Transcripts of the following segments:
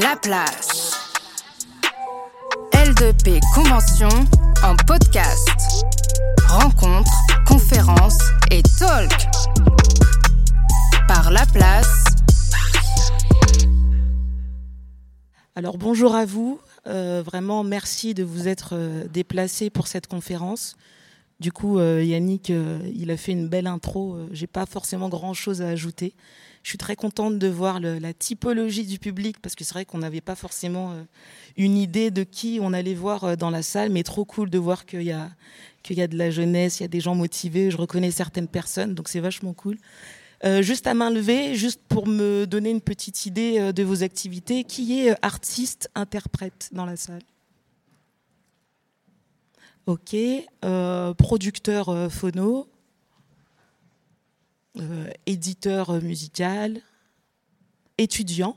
La place. L2P Convention en podcast. Rencontres, conférences et talk. Par La Place. Alors bonjour à vous. Euh, vraiment merci de vous être euh, déplacé pour cette conférence. Du coup, euh, Yannick, il a fait une belle intro. J'ai pas forcément grand chose à ajouter. Je suis très contente de voir la typologie du public parce que c'est vrai qu'on n'avait pas forcément euh, une idée de qui on allait voir euh, dans la salle, mais trop cool de voir qu'il y a qu'il y a de la jeunesse, il y a des gens motivés. Je reconnais certaines personnes, donc c'est vachement cool. Euh, juste à main levée, juste pour me donner une petite idée de vos activités, qui est artiste, interprète dans la salle? Ok, producteur phono, euh, éditeur musical, étudiant.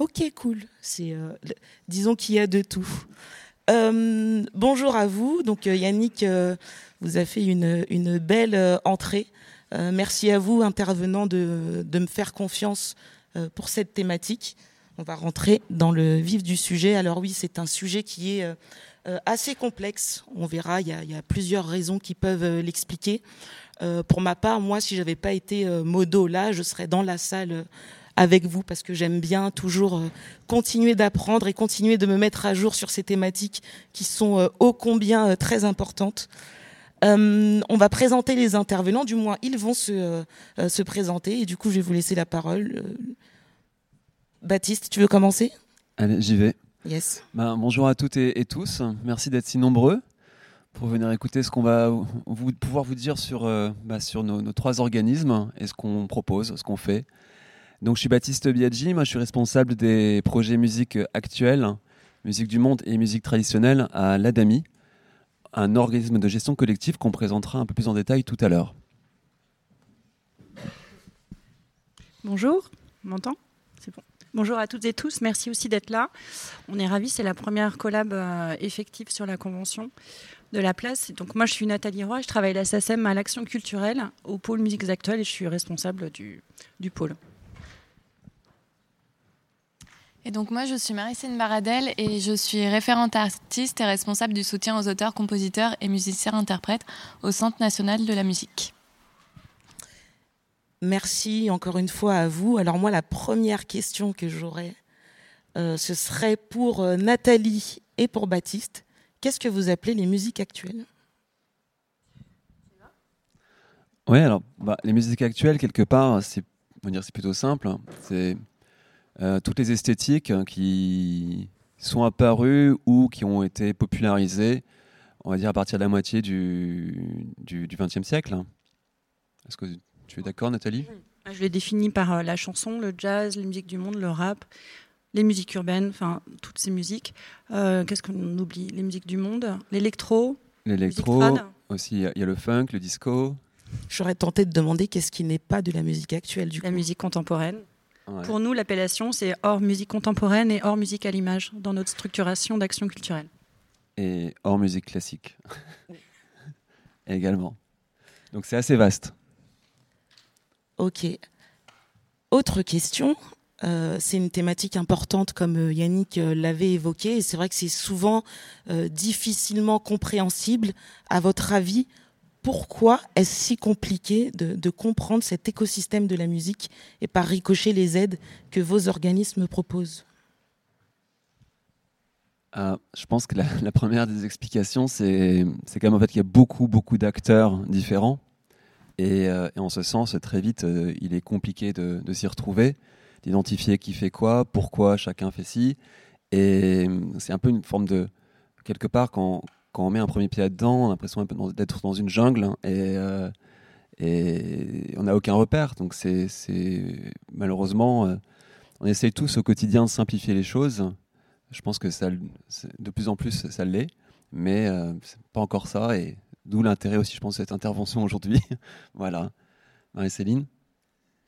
Ok, cool. Euh, disons qu'il y a de tout. Euh, bonjour à vous. Donc Yannick vous a fait une, une belle entrée. merci à vous, intervenants, de, de me faire confiance pour cette thématique. On va rentrer dans le vif du sujet. Alors oui, c'est un sujet qui est assez complexe. On verra, il y a, plusieurs raisons qui peuvent l'expliquer. Euh, pour ma part, moi, si j'avais pas été euh, modo là, je serais dans la salle euh, avec vous parce que j'aime bien toujours continuer d'apprendre et continuer de me mettre à jour sur ces thématiques qui sont ô combien très importantes. on va présenter les intervenants, du moins ils vont se, se présenter et du coup je vais vous laisser la parole. Baptiste, tu veux commencer? Allez, j'y vais. Yes. Ben, bonjour à toutes et tous. Merci d'être si nombreux pour venir écouter ce qu'on va vous, pouvoir vous dire sur, euh, bah, sur nos, trois organismes et ce qu'on propose, ce qu'on fait. Donc, je suis Baptiste Biaggi, moi je suis responsable des projets musique actuelle, musique du monde et musique traditionnelle à l'ADAMI, un organisme de gestion collective qu'on présentera un peu plus en détail tout à l'heure. Bonjour, on m'entend C'est bon. Bonjour à toutes et tous, merci aussi d'être là. On est ravis, c'est la première collab euh, effective sur la convention de la place. Donc moi, je suis Nathalie Roy, je travaille à la à l'action culturelle au pôle musiques actuelles et je suis responsable du, pôle. Et donc moi, je suis Maricine Baradel et je suis référente artiste et responsable du soutien aux auteurs, compositeurs et musiciens-interprètes au Centre national de la musique. Merci encore une fois à vous. Alors moi, la première question que j'aurais, euh, ce serait pour euh, Nathalie et pour Baptiste. Qu'est-ce que vous appelez les musiques actuelles? Oui, alors bah, les musiques actuelles, quelque part, c'est c'est plutôt simple. C'est euh, toutes les esthétiques hein, qui sont apparues ou qui ont été popularisées, on va dire à partir de la moitié du, XXe siècle. Que tu es d'accord, Nathalie Je l'ai défini par euh, la chanson, le jazz, la musique du monde, le rap, les musiques urbaines, enfin toutes ces musiques. Euh, qu'est-ce qu'on oublie? Les musiques du monde, l'électro. L'électro, aussi il y, a le funk, le disco. J'aurais tenté de demander qu'est-ce qui n'est pas de la musique actuelle du La musique contemporaine. Pour nous, l'appellation c'est hors musique contemporaine et hors musique à l'image dans notre structuration d'action culturelle. Et hors musique classique également. Donc c'est assez vaste. Ok. Autre question. Euh, c'est une thématique importante comme euh, Yannick euh, l'avait évoqué et c'est vrai que c'est souvent difficilement compréhensible. À votre avis, pourquoi est-ce si compliqué de, comprendre cet écosystème de la musique et par ricochet les aides que vos organismes proposent? Je pense que la, première des explications, c'est quand même qu'il y a beaucoup, beaucoup d'acteurs différents. Et, en ce sens, très vite, il est compliqué de s'y retrouver d'identifier qui fait quoi, pourquoi chacun fait ci. Et c'est un peu une forme de. Quelque part, quand, on met un premier pied là-dedans, on a l'impression d'être dans une jungle hein, et, euh, on n'a aucun repère. Donc, c'est malheureusement, euh, on essaye tous au quotidien de simplifier les choses. Je pense que de plus en plus, ça l'est, mais euh, c'est pas encore ça. D'où l'intérêt aussi, je pense, de cette intervention aujourd'hui. voilà. Marie-Céline?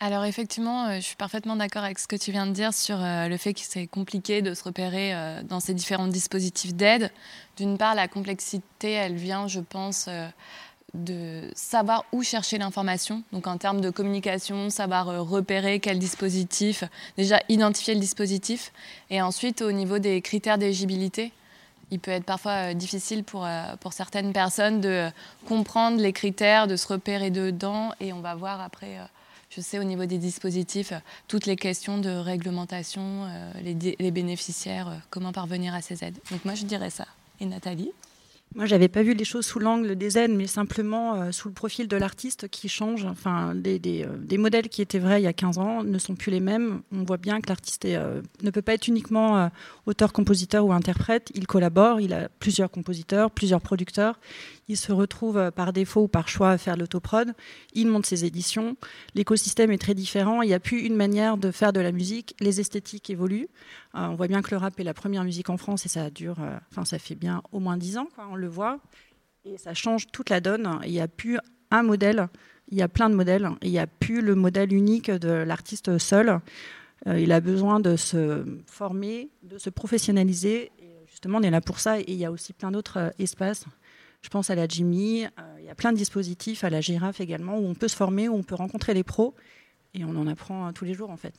Alors effectivement, euh, je suis parfaitement d'accord avec ce que tu viens de dire sur euh, le fait que c'est compliqué de se repérer euh, dans ces différents dispositifs d'aide. D'une part, la complexité, elle vient, je pense, de savoir où chercher l'information, donc en termes de communication, savoir repérer quel dispositif, déjà identifier le dispositif, et ensuite au niveau des critères d'éligibilité, il peut être parfois euh, difficile pour, pour certaines personnes de comprendre les critères, de se repérer dedans, et on va voir après, je sais au niveau des dispositifs, toutes les questions de réglementation, les, les bénéficiaires, comment parvenir à ces aides. Donc moi je dirais ça. Et Nathalie? Moi, j'avais pas vu les choses sous l'angle des aides, mais simplement euh, sous le profil de l'artiste qui change. Enfin, des, euh, modèles qui étaient vrais il y a 15 ans ne sont plus les mêmes. On voit bien que l'artiste euh, ne peut pas être uniquement auteur, compositeur ou interprète. Il collabore, il a plusieurs compositeurs, plusieurs producteurs il se retrouve euh, par défaut ou par choix à faire l'autoprod, il monte ses éditions, l'écosystème est très différent, il n'y a plus une manière de faire de la musique, les esthétiques évoluent. Euh, on voit bien que le rap est la première musique en France et ça dure, euh, enfin ça fait bien au moins dix ans, on le voit, et ça change toute la donne. Il n'y a plus un modèle, il y a plein de modèles, il n'y a plus le modèle unique de l'artiste seul. il a besoin de se former, de se professionnaliser. Justement, on est là pour ça. Et il y a aussi plein d'autres espaces je pense à la Jimmy. Euh, il y a plein de dispositifs, à la girafe également, où on peut se former, où on peut rencontrer les pros. Et on en apprend euh, tous les jours, en fait.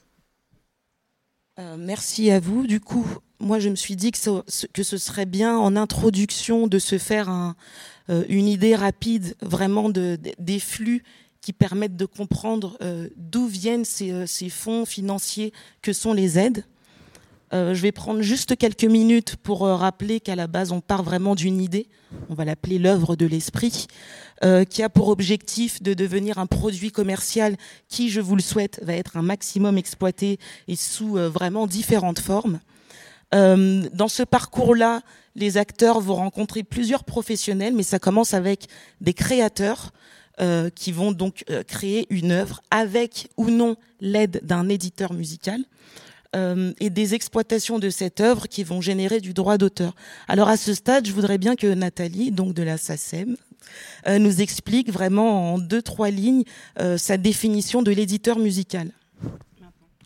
Euh, merci à vous. Du coup, moi, je me suis dit que ce, serait bien en introduction de se faire un, une idée rapide vraiment de, des flux qui permettent de comprendre d'où viennent ces, fonds financiers que sont les aides. Euh, je vais prendre juste quelques minutes pour euh, rappeler qu'à la base, on part vraiment d'une idée, on va l'appeler l'œuvre de l'esprit, euh, qui a pour objectif de devenir un produit commercial qui, je vous le souhaite, va être un maximum exploité et sous vraiment différentes formes. dans ce parcours-là, les acteurs vont rencontrer plusieurs professionnels, mais ça commence avec des créateurs qui vont donc créer une œuvre avec ou non l'aide d'un éditeur musical. Euh, et des exploitations de cette œuvre qui vont générer du droit d'auteur. Alors à ce stade, je voudrais bien que Nathalie, donc de la SACEM, euh, nous explique vraiment en deux trois lignes euh, sa définition de l'éditeur musical.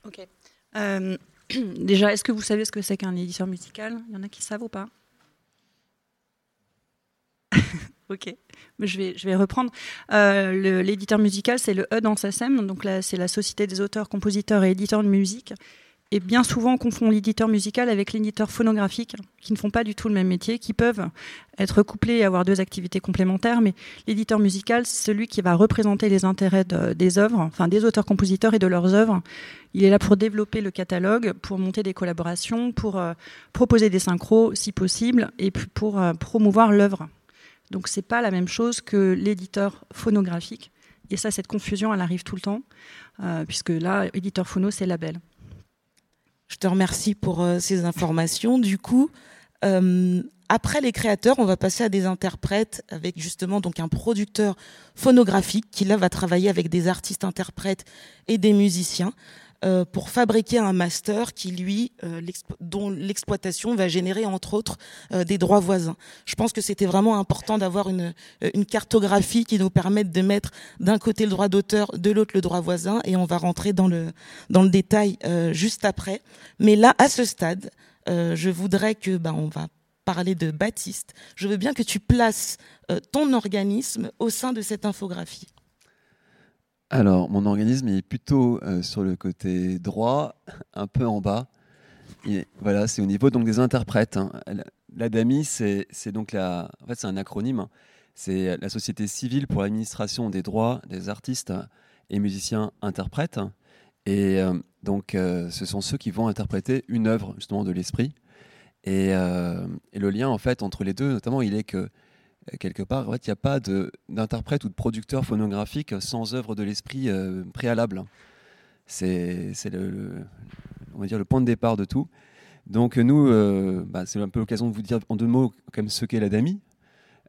Ok. déjà, est-ce que vous savez ce que c'est qu'un éditeur musical? Il y en a qui savent ou pas? Ok, je vais, reprendre. L'éditeur musical, c'est le E dans SACEM, donc là, c'est la Société des auteurs, compositeurs et éditeurs de musique. Et bien souvent, on confond l'éditeur musical avec l'éditeur phonographique, qui ne font pas du tout le même métier, qui peuvent être couplés et avoir deux activités complémentaires. Mais l'éditeur musical, c'est celui qui va représenter les intérêts des œuvres, enfin des auteurs-compositeurs et de leurs œuvres. Il est là pour développer le catalogue, pour monter des collaborations, pour euh, proposer des synchros si possible, et pour euh, promouvoir l'œuvre. Donc c'est pas la même chose que l'éditeur phonographique. Et ça, cette confusion, elle arrive tout le temps, euh, puisque là, éditeur phono, c'est label. Je te remercie pour euh, ces informations. Du coup, euh, après les créateurs, on va passer à des interprètes avec justement donc un producteur phonographique qui là va travailler avec des artistes interprètes et des musiciens. Euh, pour fabriquer un master qui lui euh, dont l'exploitation va générer entre autres euh, des droits voisins. Je pense que c'était vraiment important d'avoir une, une cartographie qui nous permette de mettre d'un côté le droit d'auteur, de l'autre le droit voisin, et on va rentrer dans le dans le détail juste après. Mais là, à ce stade, je voudrais que ben on va parler de Baptiste. Je veux bien que tu places ton organisme au sein de cette infographie. Alors, mon organisme est plutôt euh, sur le côté droit, un peu en bas. voilà, c'est au niveau donc des interprètes. Hein. L'ADAMI, c'est donc la, en fait, c'est un acronyme. Hein. C'est la Société civile pour l'administration des droits des artistes et musiciens interprètes. Et euh, donc, euh, ce sont ceux qui vont interpréter une œuvre justement de l'esprit. Et, et, le lien en fait entre les deux, notamment, il est que quelque part, en il n'y a pas d'interprète ou de producteur phonographique sans œuvre de l'esprit euh, préalable. C'est le, on va dire le point de départ de tout. Donc nous, euh, bah, c'est un peu l'occasion de vous dire en deux mots ce qu'est la DAMI,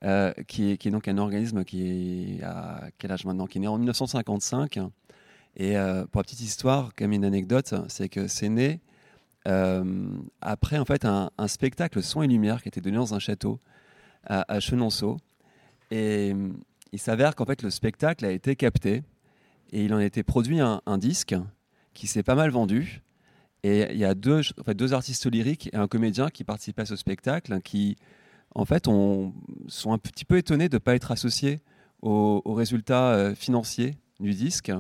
euh, qui, est, donc un organisme qui est quel âge maintenant Qui est né en 1955. Et pour la petite histoire, comme une anecdote, c'est que c'est né après en fait un, un, spectacle son et lumière qui était donné dans un château à, Chenonceau. Et euh, il s'avère qu'en fait, le spectacle a été capté et il en a été produit un, disque qui s'est pas mal vendu. Et il y a deux, en deux artistes lyriques et un comédien qui participaient à ce spectacle qui, en fait, sont un petit peu étonnés de ne pas être associés aux, résultats financiers du disque.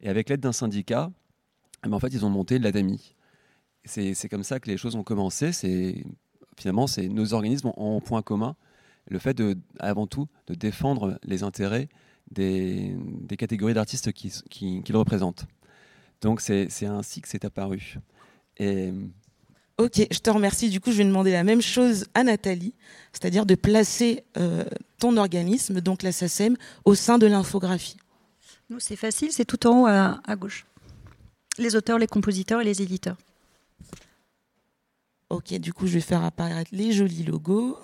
Et avec l'aide d'un syndicat, eh ben, en fait, ils ont monté l'ADAMI. C'est comme ça que les choses ont commencé. Finalement, nos organismes ont point commun le fait de, avant tout, de défendre les intérêts des, catégories d'artistes qu'ils qui, représentent. Donc c'est ainsi que c'est apparu. Et... Ok, je te remercie. Du coup, je vais demander la même chose à Nathalie, c'est-à-dire de placer euh, ton organisme, donc la SACEM, au sein de l'infographie. Nous, c'est facile, c'est tout en haut à, à gauche. Les auteurs, les compositeurs et les éditeurs. Ok, du coup, je vais faire apparaître les jolis logos.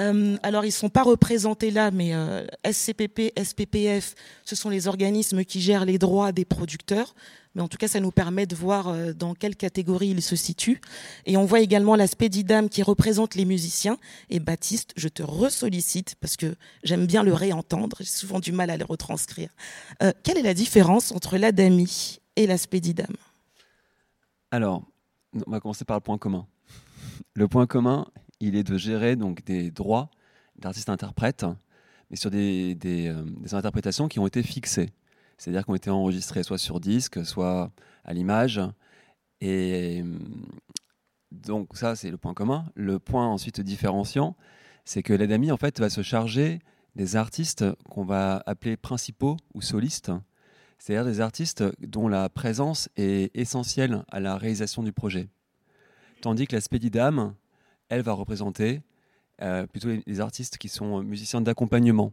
Euh, alors, ils ne sont pas représentés là, mais euh, SCPP, SPPF, ce sont les organismes qui gèrent les droits des producteurs. Mais en tout cas, ça nous permet de voir euh, dans quelle catégorie ils se situent. Et on voit également l'aspect d'IDAM qui représente les musiciens. Et Baptiste, je te ressollicite parce que j'aime bien le réentendre. J'ai souvent du mal à le retranscrire. quelle est la différence entre l'ADAMI et l'aspect d'IDAM Alors, on va commencer par le point commun. Le point commun, il est de gérer donc des droits d'artistes-interprètes, mais sur des, euh, des, interprétations qui ont été fixées, c'est-à-dire qui ont été enregistrées soit sur disque, soit à l'image. Et euh, donc ça, c'est le point commun. Le point ensuite différenciant, c'est que l'ADAMI en fait va se charger des artistes qu'on va appeler principaux ou solistes, c'est-à-dire des artistes dont la présence est essentielle à la réalisation du projet. Tandis que la Spédidam, elle va représenter euh, plutôt les, artistes qui sont musiciens d'accompagnement.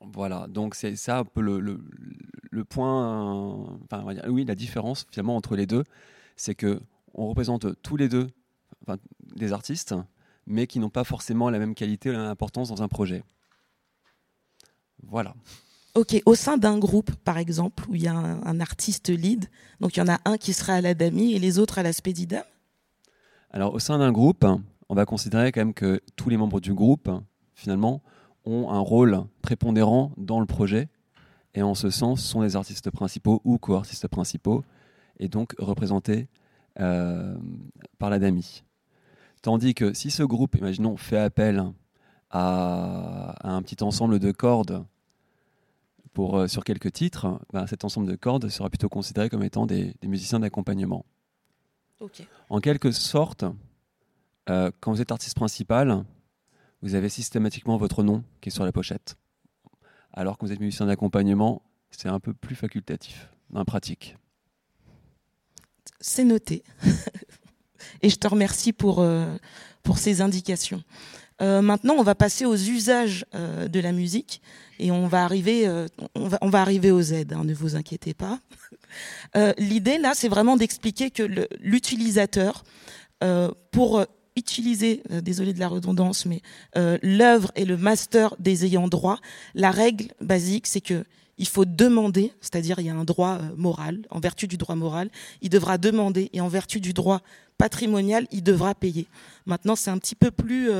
Voilà, donc c'est ça un peu le, le, point, enfin, oui, la différence finalement entre les deux, c'est que on représente tous les deux des artistes, mais qui n'ont pas forcément la même qualité la même importance dans un projet. Voilà. Ok, au sein d'un groupe, par exemple, où il y a un, artiste lead, donc il y en a un qui sera à la DAMI et les autres à la Spédidam? Alors, au sein d'un groupe, on va considérer quand même que tous les membres du groupe, finalement, ont un rôle prépondérant dans le projet. Et en ce sens, sont les artistes principaux ou co-artistes principaux, et donc représentés euh, par la DAMI. Tandis que si ce groupe, imaginons, fait appel à, un petit ensemble de cordes euh, sur quelques titres, ben, cet ensemble de cordes sera plutôt considéré comme étant des musiciens d'accompagnement. En quelque sorte, euh, quand vous êtes artiste principal, vous avez systématiquement votre nom qui est sur la pochette. Alors que vous êtes musicien d'accompagnement, c'est un peu plus facultatif dans la pratique. C'est noté. Et je te remercie pour, euh, pour ces indications. Euh, maintenant, on va passer aux usages de la musique et on va arriver, va, on va arriver aux aides, hein, ne vous inquiétez pas. Euh, l'idée là, c'est vraiment d'expliquer que l'utilisateur, euh, pour euh, utiliser, désolé de la redondance, mais l'œuvre et le master des ayants droit, la règle basique, c'est que il faut demander, c'est-à-dire il y a un droit moral, en vertu du droit moral, il devra demander, et en vertu du droit patrimonial, il devra payer. Maintenant, c'est un petit peu plus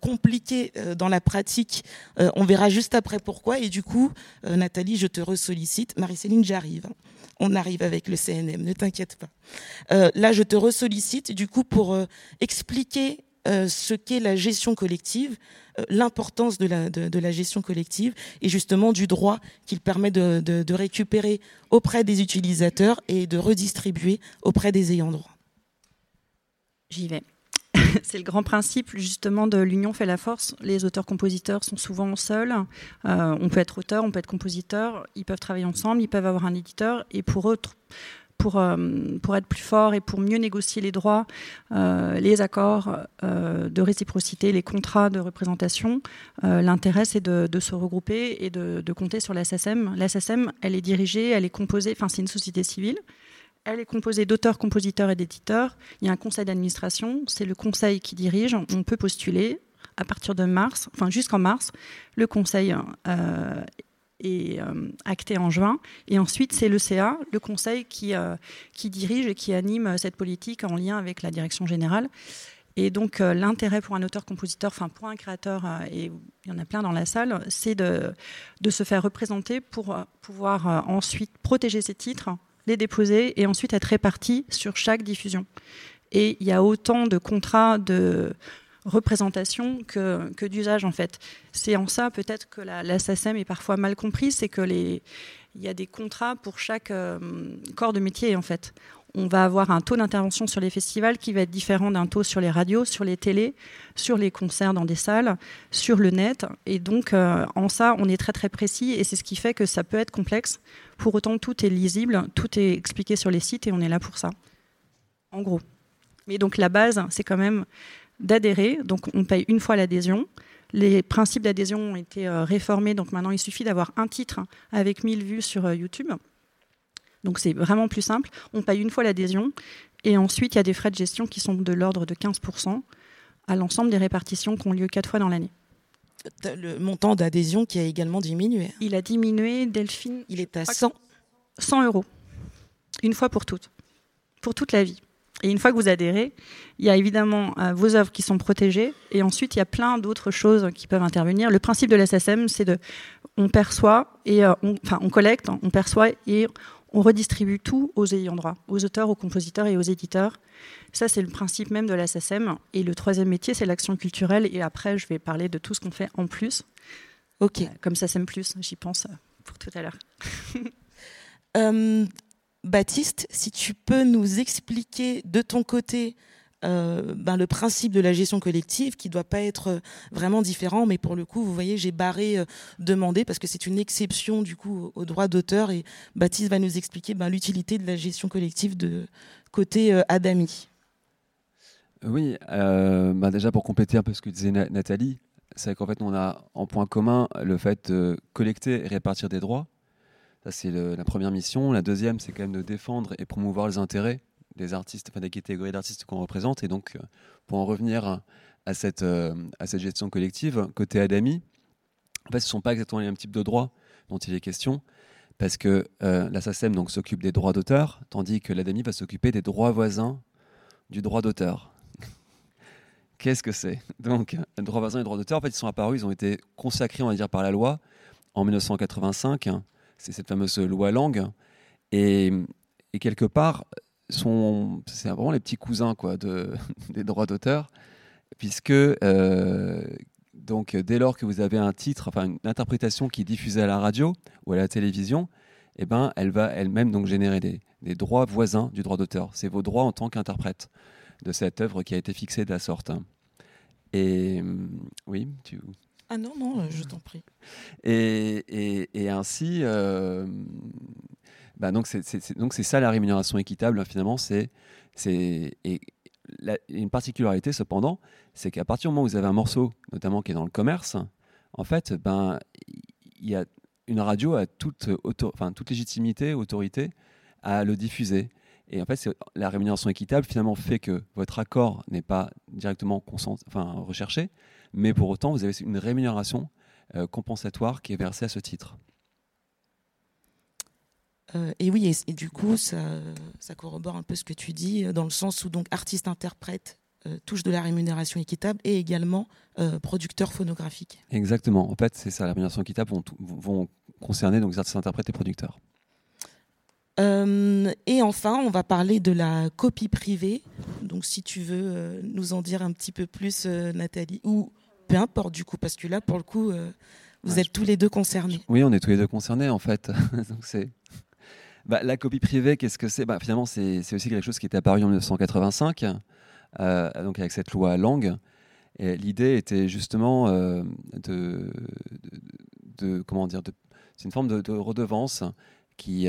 compliqué dans la pratique. on verra juste après pourquoi. Et du coup, Nathalie, je te ressollicite. Marie-Céline, j'arrive on arrive avec le CNM, ne t'inquiète pas. Euh, là, je te ressollicite du coup pour euh, expliquer euh, ce qu'est la gestion collective, l'importance de la, de, la, gestion collective et justement du droit qu'il permet de, de, récupérer auprès des utilisateurs et de redistribuer auprès des ayants droit. J'y vais. c'est le grand principe justement de l'union fait la force. Les auteurs-compositeurs sont souvent seuls. Euh, on peut être auteur, on peut être compositeur. Ils peuvent travailler ensemble, ils peuvent avoir un éditeur. Et pour euh, être plus fort et pour mieux négocier les droits, euh, les accords de réciprocité, les contrats de représentation, l'intérêt c'est de, se regrouper et de, de compter sur la SSM. La SSM, elle est dirigée, elle est composée, enfin c'est une société civile. Elle est composée d'auteurs, compositeurs et d'éditeurs. Il y a un conseil d'administration. C'est le conseil qui dirige. On peut postuler à partir de mars, enfin jusqu'en mars. Le conseil euh, est euh, acté en juin. Et ensuite, c'est le CA, le conseil qui, euh, qui dirige et qui anime cette politique en lien avec la direction générale. Et donc, l'intérêt pour un auteur-compositeur, enfin pour un créateur, et il y en a plein dans la salle, c'est de, de se faire représenter pour pouvoir ensuite protéger ses titres les déposer et ensuite être répartis sur chaque diffusion. Et il y a autant de contrats de représentation que, que d'usage en fait. C'est en ça peut-être que la, la est parfois mal comprise, c'est que les il y a des contrats pour chaque euh, corps de métier en fait. On va avoir un taux d'intervention sur les festivals qui va être différent d'un taux sur les radios, sur les télés, sur les concerts dans des salles, sur le net. Et donc, euh, en ça, on est très très précis et c'est ce qui fait que ça peut être complexe. Pour autant, tout est lisible, tout est expliqué sur les sites et on est là pour ça. En gros. Mais donc, la base, c'est quand même d'adhérer. Donc, on paye une fois l'adhésion. Les principes d'adhésion ont été euh, réformés, donc maintenant il suffit d'avoir un titre avec 1000 vues sur euh, YouTube. Donc c'est vraiment plus simple. On paye une fois l'adhésion et ensuite il y a des frais de gestion qui sont de l'ordre de 15% à l'ensemble des répartitions qui ont lieu quatre fois dans l'année. Le montant d'adhésion qui a également diminué. Il a diminué, Delphine. Il est à 100. 100 euros. Une fois pour toutes. Pour toute la vie. Et une fois que vous adhérez, il y a évidemment euh, vos œuvres qui sont protégées, et ensuite il y a plein d'autres choses qui peuvent intervenir. Le principe de l'SSM, c'est de, on perçoit et euh, on, enfin on collecte, on perçoit et on redistribue tout aux ayants droit, aux auteurs, aux compositeurs et aux éditeurs. Ça, c'est le principe même de l'SSM. Et le troisième métier, c'est l'action culturelle. Et après, je vais parler de tout ce qu'on fait en plus. Ok. Euh, comme SSM+, j'y pense pour tout à l'heure. euh, Baptiste, si tu peux nous expliquer de ton côté euh, ben, le principe de la gestion collective qui doit pas être vraiment différent, mais pour le coup, vous voyez, j'ai barré euh, demander parce que c'est une exception du coup au droit d'auteur et Baptiste va nous expliquer ben, l'utilité de la gestion collective de côté euh, Adami. Oui, bah déjà pour compléter un peu ce que disait Nathalie, c'est qu'en fait on a en point commun le fait de collecter et répartir des droits. Ça, c'est la première mission. La deuxième, c'est quand même de défendre et promouvoir les intérêts des artistes, enfin des catégories d'artistes qu'on représente. Et donc, euh, pour en revenir à cette, euh, à cette gestion collective, côté Adami, en fait, ce ne sont pas exactement les mêmes types de droits dont il est question, parce que euh, la SACEM donc, s'occupe des droits d'auteur, tandis que l'Adami va s'occuper des droits voisins du droit d'auteur. Qu'est-ce que c'est? Donc, les droits voisins et droits d'auteur, en fait, ils sont apparus, ils ont été consacrés, on va dire, par la loi en 1985 c'est cette fameuse loi Langue. Et, quelque part, c'est vraiment les petits cousins quoi, de, des droits d'auteur, puisque euh, donc, dès lors que vous avez un titre, enfin une interprétation qui est diffusée à la radio ou à la télévision, eh ben, elle va elle-même donc générer des, des, droits voisins du droit d'auteur. C'est vos droits en tant qu'interprète de cette œuvre qui a été fixée de la sorte. Et oui, tu. Ah non, non, je t'en prie. Et, et, ainsi, euh, bah donc c'est donc c'est ça la rémunération équitable hein, finalement. C'est c'est et une particularité cependant, c'est qu'à partir du moment où vous avez un morceau, notamment qui est dans le commerce, en fait, ben il y a une radio a toute auto, enfin toute légitimité, autorité à le diffuser. Et en fait, la rémunération équitable finalement fait que votre accord n'est pas directement enfin, recherché, mais pour autant, vous avez une rémunération euh, compensatoire qui est versée à ce titre. Euh, et oui, et, du coup, ça, ça, corrobore un peu ce que tu dis, euh, dans le sens où donc artiste-interprète touche de la rémunération équitable et également producteur phonographique. Exactement. En fait, c'est ça, la rémunération équitable vont, vont concerner donc les artistes-interprètes et producteurs. et enfin, on va parler de la copie privée. Donc, si tu veux nous en dire un petit peu plus, Nathalie, ou peu importe du coup, parce que là, pour le coup, euh, vous êtes tous les deux concernés. Oui, on est tous les deux concernés en fait. donc c'est bah, la copie privée, qu'est-ce que c'est? Bah, Finalement, c'est aussi quelque chose qui est apparu en 1985, euh, donc avec cette loi langue. L'idée était justement euh, de, comment dire, c'est une forme de, redevance qui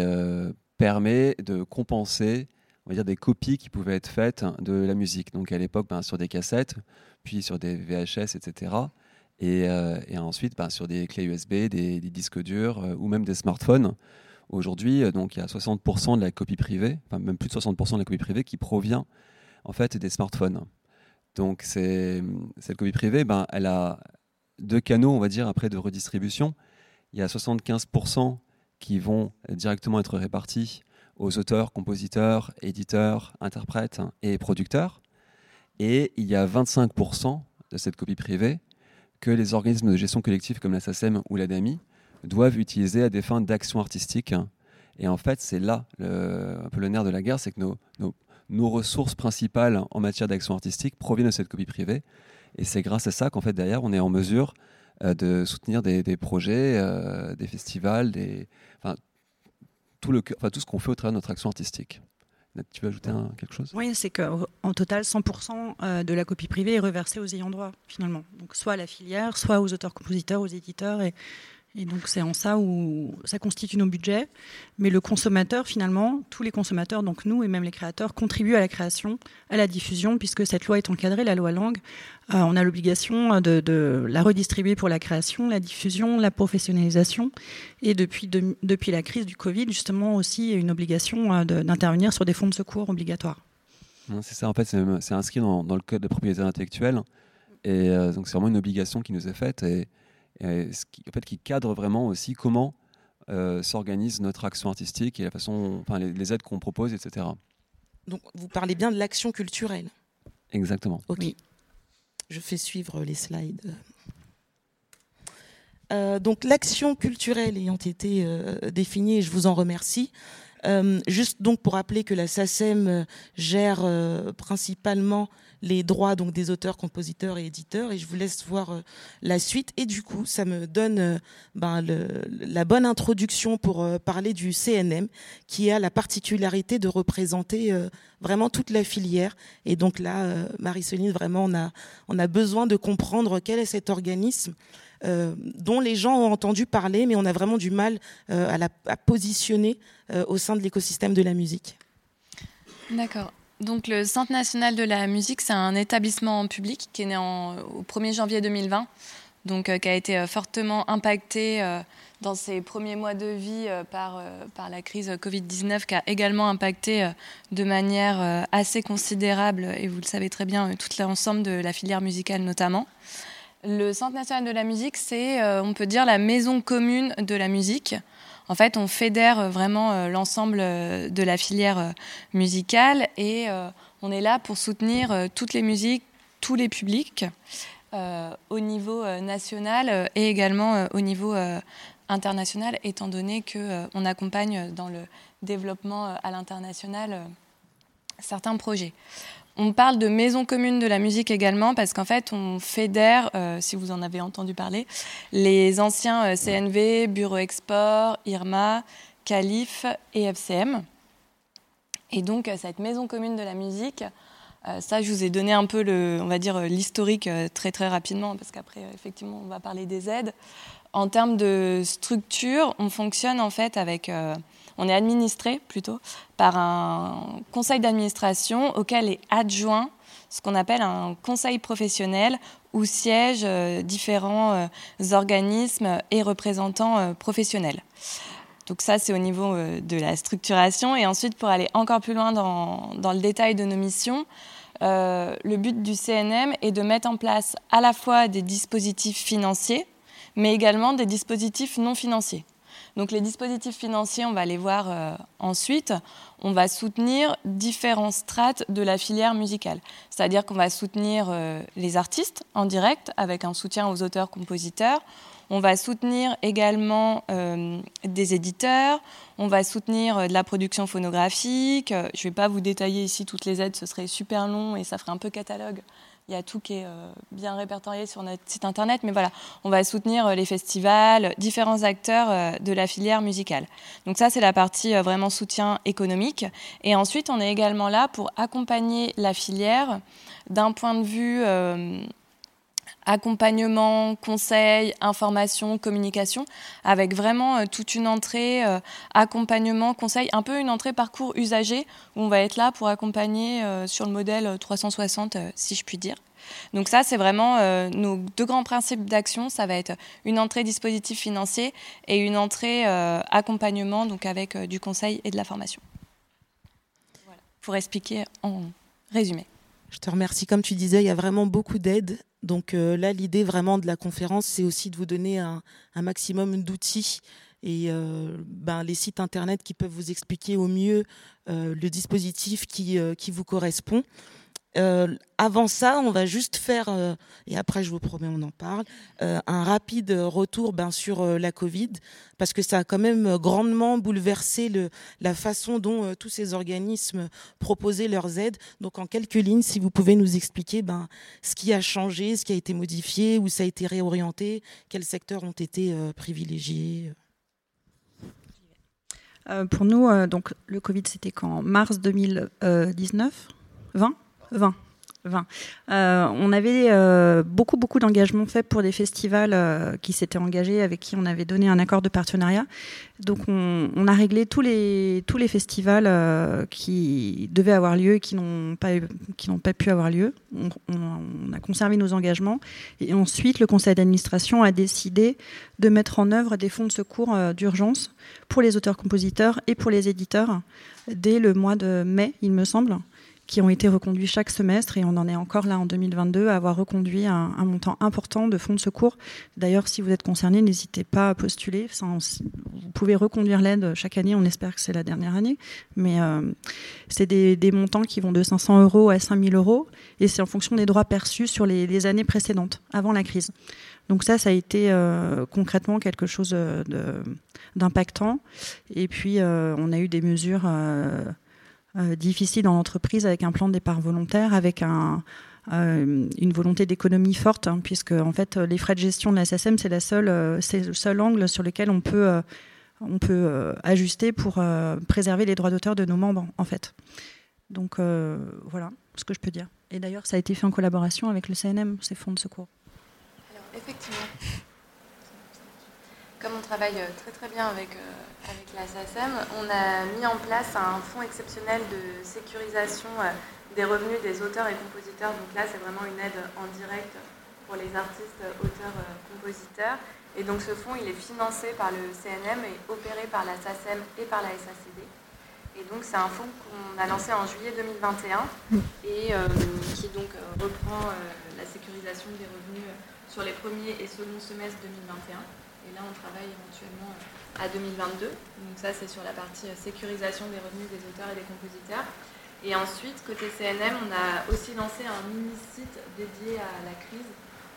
permet de compenser on va dire, des copies qui pouvaient être faites de la musique. Donc à l'époque, ben, sur des cassettes, puis sur des VHS, etc. Euh, et, ensuite ben, sur des clés USB, des, disques durs euh, ou même des smartphones. Aujourd'hui, euh, donc il y a 60% de la copie privée, enfin même plus de 60% de la copie privée qui provient en fait des smartphones. Donc cette copie privée, ben, elle a deux canaux, on va dire, après de redistribution. Il y a 75% qui vont directement être répartis aux auteurs, compositeurs, éditeurs, interprètes et producteurs. Et il y a 25% de cette copie privée que les organismes de gestion collective comme la SACEM ou l'ADAMI doivent utiliser à des fins d'action artistique. Et en fait, c'est là un peu le nerf de la guerre, c'est que nos, nos, ressources principales en matière d'action artistique proviennent de cette copie privée. Et c'est grâce à ça qu'en fait, derrière, on est en mesure euh, de soutenir des, des projets, euh, des festivals, des, tout, le, enfin, tout ce qu'on fait au travers de notre action artistique. Tu veux ajouter un, quelque chose? Oui, c'est qu'en total, 100% euh, de la copie privée est reversée aux ayants droit, finalement. Donc, soit à la filière, soit aux auteurs-compositeurs, aux éditeurs. Et donc c'est en ça où ça constitue nos budgets. Mais le consommateur, finalement, tous les consommateurs, donc nous et même les créateurs, contribuent à la création, à la diffusion, puisque cette loi est encadrée, la loi langue. Euh, on a l'obligation de, la redistribuer pour la création, la diffusion, la professionnalisation. Et depuis, de, depuis la crise du Covid, justement aussi une obligation euh, d'intervenir sur des fonds de secours obligatoires. C'est ça, en fait, c'est inscrit dans, le code de propriété intellectuelle. Et euh, donc c'est vraiment une obligation qui nous est faite. Et ce qui, en fait, qui cadre vraiment aussi comment euh, s'organise notre action artistique et la façon, enfin, les, les aides qu'on propose, etc. Donc, vous parlez bien de l'action culturelle. Exactement. Ok. Oui. Je fais suivre les slides. Euh, donc, l'action culturelle ayant été euh, définie, et je vous en remercie. Euh, juste donc pour rappeler que la SACEM gère euh, principalement les droits donc des auteurs, compositeurs et éditeurs. Et je vous laisse voir euh, la suite. Et du coup, ça me donne euh, ben, la bonne introduction pour euh, parler du CNM, qui a la particularité de représenter euh, vraiment toute la filière. Et donc là, euh, Marie-Céline, vraiment, on a besoin de comprendre quel est cet organisme. Euh, dont les gens ont entendu parler, mais on a vraiment du mal euh, à, la, positionner euh, au sein de l'écosystème de la musique. D'accord. Donc le Centre national de la musique, c'est un établissement public qui est né au 1er janvier 2020, donc qui a été fortement impacté dans ses premiers mois de vie par, par la crise Covid-19, qui a également impacté de manière assez considérable, et vous le savez très bien, tout l'ensemble de la filière musicale notamment. Le Centre national de la musique, c'est, on peut dire, la maison commune de la musique. En fait, on fédère vraiment l'ensemble de la filière musicale et on est là pour soutenir toutes les musiques, tous les publics, euh, au niveau national et également au niveau international, étant donné qu'on on accompagne dans le développement à l'international certains projets. On parle de maison commune de la musique également parce qu'en fait, on fédère, euh, si vous en avez entendu parler, les anciens euh, CNV, Bureau Export, IRMA, Calif et FCM. Et donc, euh, cette maison commune de la musique, ça, je vous ai donné un peu on va dire, l'historique très très rapidement parce qu'après, effectivement, on va parler des aides. En termes de structure, on fonctionne en fait avec on est administré plutôt par un conseil d'administration auquel est adjoint ce qu'on appelle un conseil professionnel où siègent euh, différents euh, organismes et représentants euh, professionnels. Donc ça, c'est au niveau de la structuration. Et ensuite, pour aller encore plus loin dans, le détail de nos missions, le but du CNM est de mettre en place à la fois des dispositifs financiers, mais également des dispositifs non financiers. Donc les dispositifs financiers, on va les voir euh, ensuite. On va soutenir différents strates de la filière musicale. C'est-à-dire qu'on va soutenir euh, les artistes en direct avec un soutien aux auteurs-compositeurs. On va soutenir également euh, des éditeurs. On va soutenir de la production phonographique. Je ne vais pas vous détailler ici toutes les aides, ce serait super long et ça ferait un peu catalogue il y a tout qui est euh, bien répertorié sur notre site internet, mais voilà, on va soutenir euh, les festivals, différents acteurs euh, de la filière musicale. Donc ça, c'est la partie vraiment soutien économique. Et ensuite, on est également là pour accompagner la filière d'un point de vue accompagnement, conseil, information, communication, avec vraiment euh, toute une entrée euh, accompagnement, conseil, un peu une entrée parcours usager où on va être là pour accompagner euh, sur le modèle 360, si je puis dire. Donc ça, c'est vraiment euh, nos deux grands principes d'action. Ça va être une entrée dispositif financier et une entrée euh, accompagnement, donc avec euh, du conseil et de la formation. Voilà. Pour expliquer en résumé. Je te remercie. Comme tu disais, il y a vraiment beaucoup d'aides. Donc euh, là, l'idée vraiment de la conférence, c'est aussi de vous donner un, maximum d'outils et euh, ben, les sites internet qui peuvent vous expliquer au mieux euh, le dispositif qui vous correspond. Euh, avant ça, on va juste faire, euh, et après je vous promets on en parle, euh, un rapide retour ben, sur euh, la Covid, parce que ça a quand même grandement bouleversé le, la façon dont tous ces organismes proposaient leurs aides. Donc en quelques lignes, si vous pouvez nous expliquer ben, ce qui a changé, ce qui a été modifié, où ça a été réorienté, quels secteurs ont été privilégiés. Pour nous, donc le Covid, c'était qu'en mars 2019, 20, 20. 20. Euh, on avait euh, beaucoup beaucoup d'engagements faits pour des festivals euh, qui s'étaient engagés avec qui on avait donné un accord de partenariat. Donc on, a réglé tous les festivals qui devaient avoir lieu et qui n'ont pas pu avoir lieu. On, on- a conservé nos engagements et ensuite le conseil d'administration a décidé de mettre en œuvre des fonds de secours d'urgence pour les auteurs-compositeurs et pour les éditeurs dès le mois de mai, il me semble, qui ont été reconduits chaque semestre et on en est encore là en 2022 à avoir reconduit un, montant important de fonds de secours. D'ailleurs, si vous êtes concerné, n'hésitez pas à postuler. Vous pouvez reconduire l'aide chaque année. On espère que c'est la dernière année, mais euh, c'est des, montants qui vont de 500 euros à 5000 euros et c'est en fonction des droits perçus sur les, années précédentes, avant la crise. Donc ça, ça a été euh, concrètement quelque chose euh, d'impactant. Et puis, on a eu des mesures euh, difficiles dans l'entreprise avec un plan de départ volontaire, avec euh, une volonté d'économie forte, hein, puisque en fait, les frais de gestion de la SSM, c'est la seule, euh, c'est le seul angle sur lequel on peut, on peut ajuster pour préserver les droits d'auteur de nos membres, en fait. Donc voilà ce que je peux dire. Et d'ailleurs, ça a été fait en collaboration avec le CNM, ces fonds de secours. Alors, effectivement, comme on travaille euh, très très bien avec, euh, avec la SACEM, on a mis en place un fonds exceptionnel de sécurisation euh, des revenus des auteurs et compositeurs. Donc là, c'est vraiment une aide en direct pour les artistes, auteurs, compositeurs. Et donc ce fonds, il est financé par le CNM et opéré par la SACEM et par la SACD. Et donc c'est un fonds qu'on a lancé en juillet 2021 et qui donc reprend la sécurisation des revenus sur les premiers et seconds semestres 2021. Et là, on travaille éventuellement euh, à 2022. Donc ça, c'est sur la partie euh, sécurisation des revenus des auteurs et des compositeurs. Et ensuite, côté CNM, on a aussi lancé un mini-site dédié à la crise.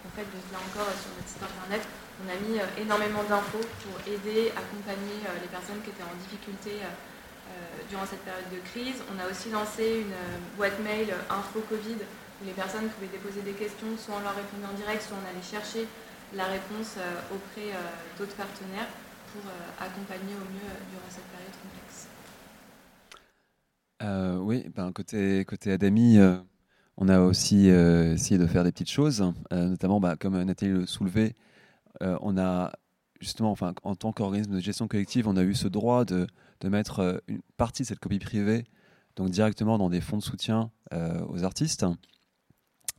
En fait, là encore, euh, sur notre site internet, on a mis énormément d'infos pour aider, accompagner les personnes qui étaient en difficulté durant cette période de crise. On a aussi lancé une boîte mail info Covid où les personnes pouvaient déposer des questions, soit on leur répondait en direct, soit on allait chercher la réponse euh, auprès euh, d'autres partenaires pour euh, accompagner au mieux durant cette période complexe. Oui, ben, côté, côté Adami, on a aussi essayé de faire des petites choses, notamment bah, comme Nathalie le soulevait, on a justement, enfin, en tant qu'organisme de gestion collective, on a eu ce droit de, de mettre une partie de cette copie privée donc directement dans des fonds de soutien aux artistes.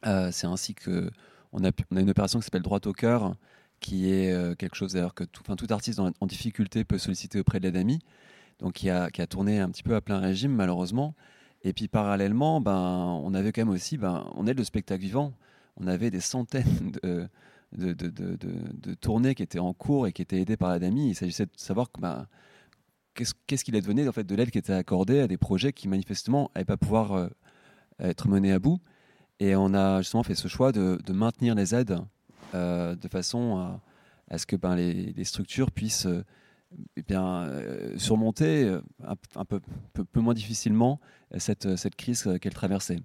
C'est ainsi que on a, une opération qui s'appelle Droit au cœur, qui est euh, quelque chose d'ailleurs que tout, artiste en, difficulté peut solliciter auprès de l'ADAMI, donc qui a, tourné un petit peu à plein régime malheureusement. Et puis parallèlement, ben, on avait quand même aussi, ben, on est le spectacle vivant, on avait des centaines de, tournées qui étaient en cours et qui étaient aidées par l'ADAMI. Il s'agissait de savoir ben, qu'est-ce qu'est-ce qu'il advenait en fait, de l'aide qui était accordée à des projets qui manifestement n'allaient pas pouvoir euh, être menés à bout. Et on a justement fait ce choix de, de maintenir les aides euh, de façon à, ce que ben, les, structures puissent euh, bien, euh, surmonter euh, un, peu, peu, peu moins difficilement cette, cette crise euh, qu'elle traversait.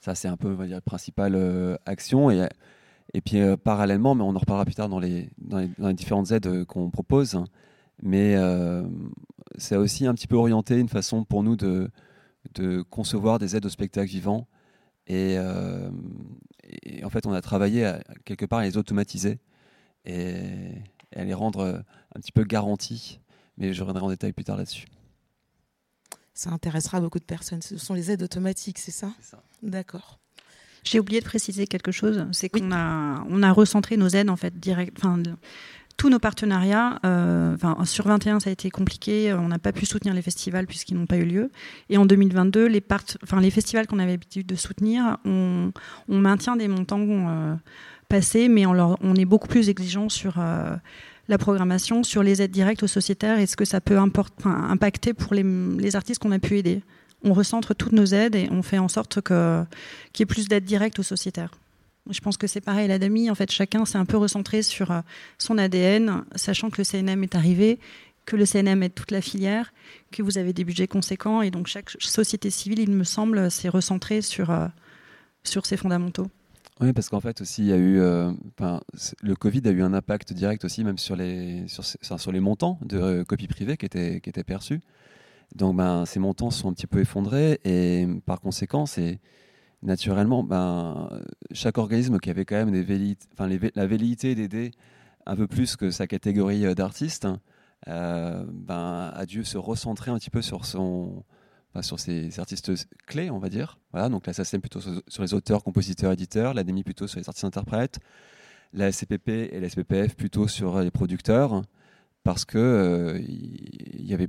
Ça, c'est un peu on va dire, la principale action. Et, et puis, parallèlement, mais on en reparlera plus tard dans les, dans les, différentes aides qu'on propose, mais c'est aussi un petit peu orienté une façon pour nous de, de concevoir des aides au spectacle vivant. Et, euh, et en fait, on a travaillé à, quelque part à les automatiser et, et à les rendre euh, un petit peu garanties. Mais je reviendrai en détail plus tard là-dessus. Ça intéressera beaucoup de personnes. Ce sont les aides automatiques, c'est ça? D'accord. J'ai oublié de préciser quelque chose, c'est qu'on a, on a recentré nos aides en fait direct, tous nos partenariats. euh, sur 21 ça a été compliqué, on n'a pas pu soutenir les festivals puisqu'ils n'ont pas eu lieu. Et en 2022 les festivals qu'on avait l'habitude de soutenir, on, maintient des montants euh, passés, mais on, est beaucoup plus exigeant sur euh, la programmation, sur les aides directes aux sociétaires et ce que ça peut impacter pour les, artistes qu'on a pu aider. on recentre toutes nos aides et on fait en sorte qu'il y ait plus d'aides directes aux sociétaires. Je pense que c'est pareil, l'ADAMI, en fait, chacun s'est un peu recentré sur euh, son ADN, sachant que le CNM est arrivé, que le CNM aide toute la filière, que vous avez des budgets conséquents, et donc chaque société civile, il me semble, s'est recentré sur, euh, sur ses fondamentaux. Oui, parce qu'en fait aussi, il y a eu, euh, le Covid a eu un impact direct aussi, même sur les, sur, sur les montants de copies privées qui étaient, qui étaient perçus. Donc, ben, ces montants sont un petit peu effondrés et par conséquent, c'est naturellement, ben, chaque organisme qui avait quand même la velléité d'aider un peu plus que sa catégorie euh, d'artistes, euh, ben, a dû se recentrer un petit peu sur, son, sur ses artistes clés, on va dire. Voilà, donc la SACEM plutôt sur, les auteurs, compositeurs, éditeurs, l'ADEMI plutôt sur les artistes interprètes, la SCPP et la SPPF plutôt sur les producteurs, parce que euh, il avait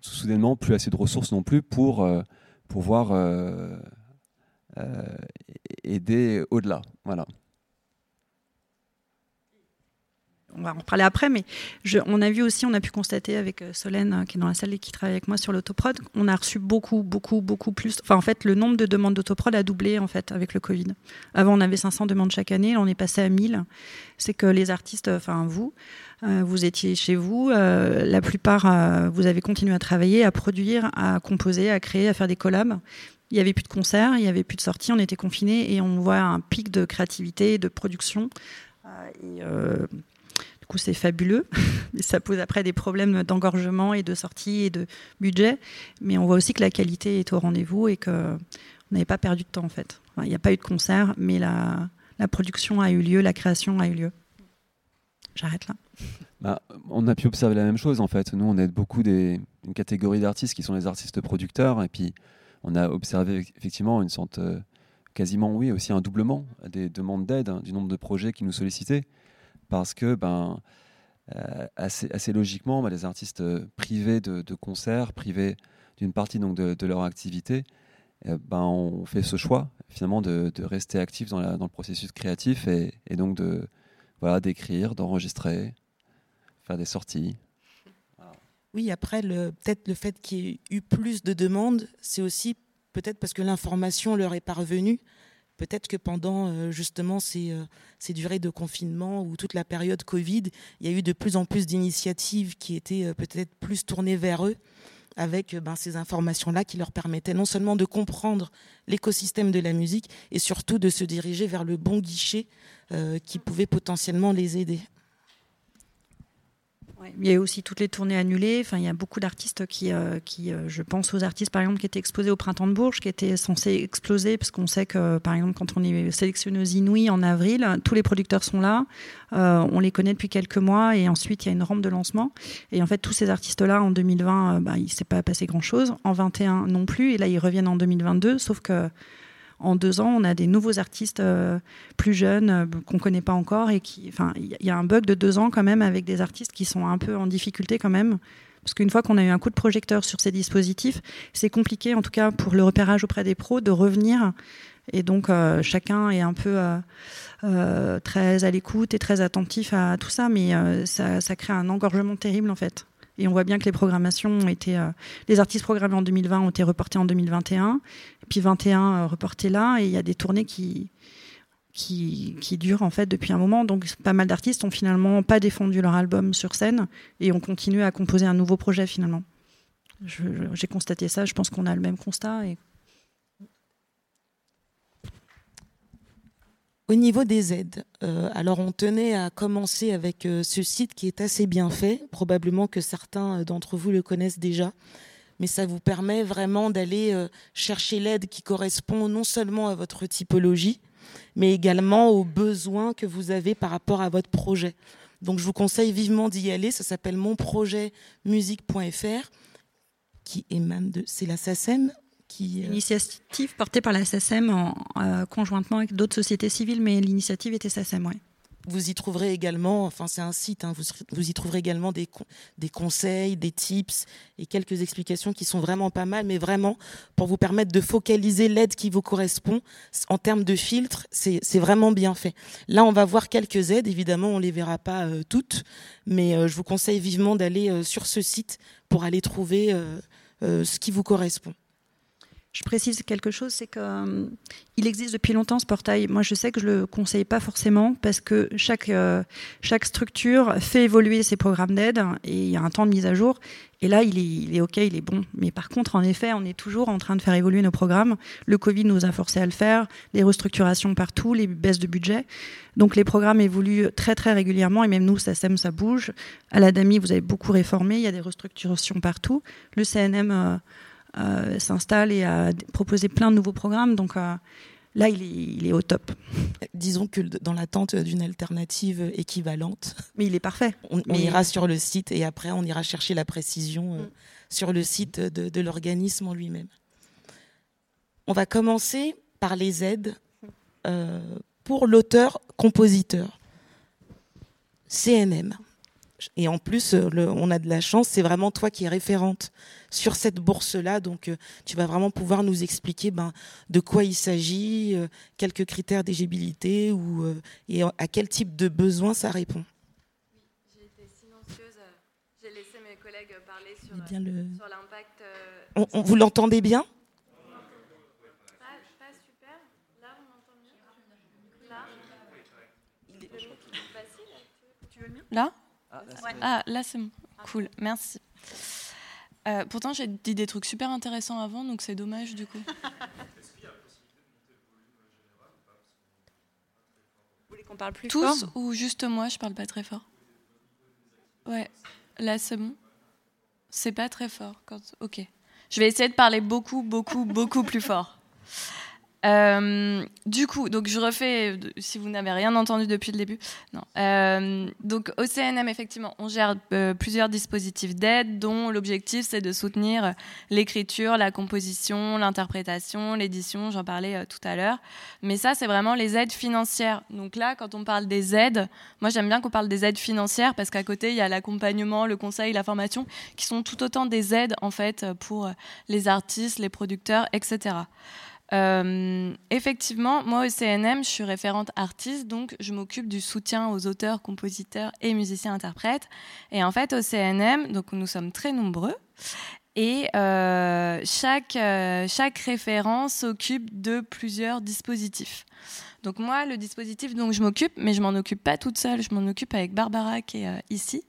soudainement plus assez de ressources non plus pour pouvoir euh, aider au-delà. Voilà. on va en parler après, mais on a vu aussi, on a pu constater avec euh, Solène, euh, qui est dans la salle et qui travaille avec moi sur l'autoprod, on a reçu beaucoup, beaucoup, beaucoup plus. Enfin, en fait, le nombre de demandes d'autoprod a doublé en fait avec le Covid. Avant, on avait 500 demandes chaque année, on est passé à 1000. C'est que les artistes, enfin vous, vous étiez chez vous, la plupart, vous avez continué à travailler, à produire, à composer, à créer, à faire des collabs il n'y avait plus de concerts, il n'y avait plus de sorties, on était confinés et on voit un pic de créativité, de production. Euh, euh, du coup, c'est fabuleux. ça pose après des problèmes d'engorgement et de sortie et de budget. Mais on voit aussi que la qualité est au rendez-vous et qu'on n'avait pas perdu de temps en fait. il n'y a pas eu de concert, mais la, la production a eu lieu, la création a eu lieu. J'arrête là. Bah, on a pu observer la même chose en fait. Nous, on aide beaucoup des, une catégorie d'artistes qui sont les artistes producteurs et puis on a observé effectivement une sorte, euh, quasiment oui, aussi un doublement des demandes d'aide, hein, du nombre de projets qui nous sollicitaient, parce que ben, euh, assez, logiquement, ben, les artistes euh, privés de, concerts, privés d'une partie donc, de, leur activité, ben, on fait ce choix finalement de, rester actifs dans, dans, le processus créatif et, donc de voilà d'écrire, d'enregistrer, faire des sorties. Oui, après, peut-être le fait qu'il y ait eu plus de demandes, c'est aussi peut-être parce que l'information leur est parvenue. Peut-être que pendant euh, justement euh, ces, durées de confinement ou toute la période Covid, il y a eu de plus en plus d'initiatives qui étaient euh, peut-être plus tournées vers eux, avec ben, ces informations-là qui leur permettaient non seulement de comprendre l'écosystème de la musique, et surtout de se diriger vers le bon guichet qui pouvait potentiellement les aider il y a aussi toutes les tournées annulées. Enfin, il y a beaucoup d'artistes qui, euh, qui euh, je pense aux artistes par exemple qui étaient exposés au printemps de Bourges, qui étaient censés exploser, parce qu'on sait que par exemple quand on est sélectionné aux Inouïs en avril, tous les producteurs sont là, euh, on les connaît depuis quelques mois, et ensuite il y a une rampe de lancement. Et en fait, tous ces artistes-là en 2020, bah, il ne s'est pas passé grand-chose. En 21 non plus, et là ils reviennent en 2022, sauf que en deux ans, on a des nouveaux artistes euh, plus jeunes euh, qu'on ne connaît pas encore et qui, enfin, il y a un bug de deux ans quand même avec des artistes qui sont un peu en difficulté quand même. Parce qu'une fois qu'on a eu un coup de projecteur sur ces dispositifs, c'est compliqué, en tout cas pour le repérage auprès des pros, de revenir. Et donc euh, chacun est un peu très à l'écoute et très attentif à tout ça, mais ça, ça crée un engorgement terrible en fait. Et on voit bien que les programmations ont été. Euh, les artistes programmés en 2020 ont été reportés en 2021. Et puis 21 euh, reportés là. Et il y a des tournées qui, qui, qui, durent en fait depuis un moment. Donc pas mal d'artistes ont finalement pas défendu leur album sur scène et ont continué à composer un nouveau projet finalement. J'ai constaté ça. Je pense qu'on a le même constat. Au niveau des aides, euh, alors on tenait à commencer avec euh, ce site qui est assez bien fait. Probablement que certains euh, d'entre vous le connaissent déjà, mais ça vous permet vraiment d'aller chercher l'aide qui correspond non seulement à votre typologie, mais également aux besoins que vous avez par rapport à votre projet. Donc je vous conseille vivement d'y aller. Ça s'appelle monprojetmusique.fr, qui même de, c'est la SACEM qui... Euh, Initiative portée par la SACEM euh, conjointement avec d'autres sociétés civiles, mais l'initiative était SACEM, oui. Vous y trouverez également, enfin c'est un site, hein, vous, vous, y trouverez également des, des conseils, des tips et quelques explications qui sont vraiment pas mal, mais vraiment pour vous permettre de focaliser l'aide qui vous correspond en termes de filtre, c'est vraiment bien fait. Là, on va voir quelques aides, évidemment, on les verra pas euh, toutes, mais je vous conseille vivement d'aller sur ce site pour aller trouver ce qui vous correspond. Je précise quelque chose, c'est qu'il euh, existe depuis longtemps ce portail. Moi, je sais que je le conseille pas forcément parce que chaque euh, chaque structure fait évoluer ses programmes d'aide et il y a un temps de mise à jour. Et là, il est, il est ok, il est bon. Mais par contre, en effet, on est toujours en train de faire évoluer nos programmes. Le Covid nous a forcé à le faire, les restructurations partout, les baisses de budget. Donc les programmes évoluent très très régulièrement et même nous, ça sème, ça bouge. À la DAMI, vous avez beaucoup réformé, il y a des restructurations partout. Le CNM euh, euh, s'installe et a proposé plein de nouveaux programmes. Donc euh, là, il est, il est, au top. Disons que dans l'attente d'une alternative équivalente. Mais il est parfait. On, ira sur le site et après, on ira chercher la précision euh, mm. sur le site de, de l'organisme en lui-même. On va commencer par les aides pour l'auteur-compositeur. CNM. Et en plus, le, on a de la chance, c'est vraiment toi qui es référente sur cette bourse-là. Donc, euh, tu vas vraiment pouvoir nous expliquer ben, de quoi il s'agit, euh, quelques critères d'éligibilité ou, euh, et à quel type de besoin ça répond. J'ai été silencieuse. J'ai laissé mes collègues parler sur, sur l'impact. On, on, vous l'entendez bien? Pas, super. Là, on entend mieux. Là? Le là, ouais. ah, là c'est bon. Cool, merci. Euh, pourtant, j'ai dit des trucs super intéressants avant, donc c'est dommage du coup. Vous voulez qu'on parle plus Tous fort ou juste moi, je parle pas très fort Ouais, là c'est bon. C'est pas très fort. Quand... Ok. Je vais essayer de parler beaucoup, beaucoup, beaucoup plus fort. Euh, du coup, donc je refais, si vous n'avez rien entendu depuis le début. Non. Euh, donc au CNM, effectivement, on gère euh, plusieurs dispositifs d'aide dont l'objectif c'est de soutenir l'écriture, la composition, l'interprétation, l'édition, j'en parlais tout à l'heure. Mais ça, c'est vraiment les aides financières. Donc là, quand on parle des aides, moi j'aime bien qu'on parle des aides financières parce qu'à côté, il y a l'accompagnement, le conseil, la formation, qui sont tout autant des aides en fait pour les artistes, les producteurs, etc. Euh, effectivement, moi au CNM, je suis référente artiste, donc je m'occupe du soutien aux auteurs, compositeurs et musiciens-interprètes. Et en fait, au CNM, donc nous sommes très nombreux. Et euh, chaque, euh, chaque référent s'occupe de plusieurs dispositifs. Donc moi, le dispositif dont je m'occupe, mais je m'en occupe pas toute seule, je m'en occupe avec Barbara qui est ici.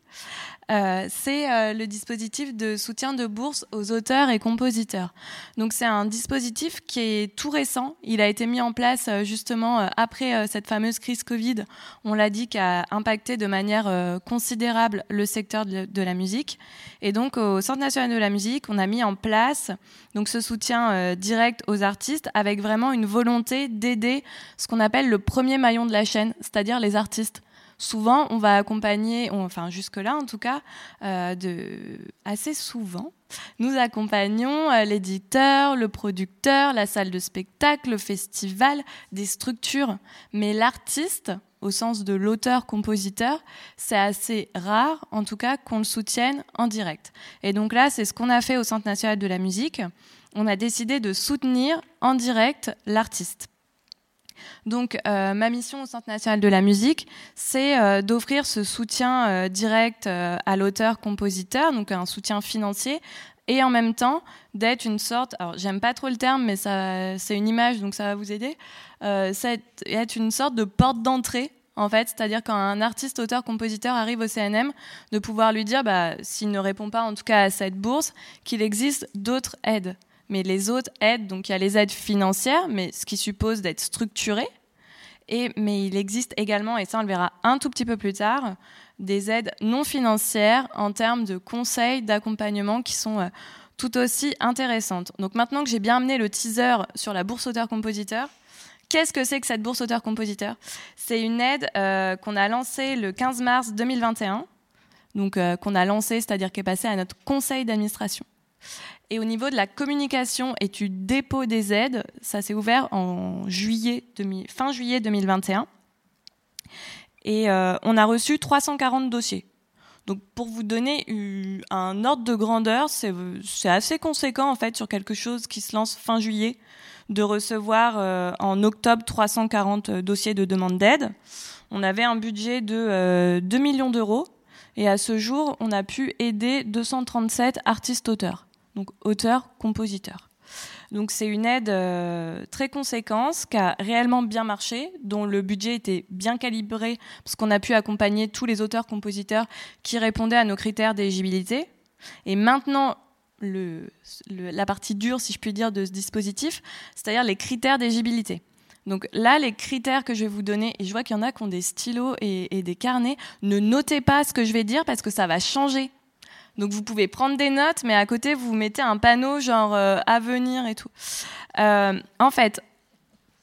Euh, c'est euh, le dispositif de soutien de bourse aux auteurs et compositeurs. Donc c'est un dispositif qui est tout récent. Il a été mis en place euh, justement après cette fameuse crise Covid. On l'a dit qui a impacté de manière considérable le secteur de, la musique. Et donc au Centre national de la musique, on a mis en place donc ce soutien direct aux artistes avec vraiment une volonté d'aider ce qu'on appelle le premier maillon de la chaîne, c'est-à-dire les artistes souvent, on va accompagner, enfin jusque-là en tout cas, euh, de, assez souvent, nous accompagnons euh, l'éditeur, le producteur, la salle de spectacle, le festival, des structures. Mais l'artiste, au sens de l'auteur-compositeur, c'est assez rare, en tout cas, qu'on le soutienne en direct. Et donc là, c'est ce qu'on a fait au Centre national de la musique. On a décidé de soutenir en direct l'artiste. Donc, euh, ma mission au Centre national de la musique, c'est euh, d'offrir ce soutien euh, direct à l'auteur-compositeur, donc un soutien financier, et en même temps d'être une sorte, alors j'aime pas trop le terme, mais c'est une image, donc ça va vous aider, c'est être une sorte de porte d'entrée en fait, c'est-à-dire quand un artiste, auteur, compositeur arrive au CNM, de pouvoir lui dire, bah, s'il ne répond pas en tout cas à cette bourse, qu'il existe d'autres aides mais les autres aides, donc il y a les aides financières, mais ce qui suppose d'être structuré. Et, mais il existe également, et ça on le verra un tout petit peu plus tard, des aides non financières en termes de conseils, d'accompagnement qui sont euh, tout aussi intéressantes. Donc maintenant que j'ai bien amené le teaser sur la bourse auteur-compositeur, Qu'est-ce que c'est que cette bourse auteur-compositeur? C'est une aide euh, qu'on a lancée le 15 mars 2021, donc euh, qu'on a lancée, c'est-à-dire qui est passée à notre conseil d'administration. Et au niveau de la communication et du dépôt des aides, ça s'est ouvert en juillet fin juillet 2021. Et euh, on a reçu 340 dossiers. Donc pour vous donner un ordre de grandeur, c'est assez conséquent en fait sur quelque chose qui se lance fin juillet, de recevoir euh, en octobre 340 dossiers de demande d'aide. On avait un budget de 2 euh, millions d'euros et à ce jour, on a pu aider 237 artistes auteurs donc auteur, compositeur. Donc c'est une aide euh, très conséquente qui a réellement bien marché, dont le budget était bien calibré parce qu'on a pu accompagner tous les auteurs-compositeurs qui répondaient à nos critères d'éligibilité. Et maintenant, la partie dure, si je puis dire, de ce dispositif, c'est-à-dire les critères d'éligibilité. Donc là, les critères que je vais vous donner, et je vois qu'il y en a qui ont des stylos et, des carnets, ne notez pas ce que je vais dire parce que ça va changer. Donc vous pouvez prendre des notes, mais à côté, vous mettez un panneau genre euh, à venir et tout. Euh, en fait,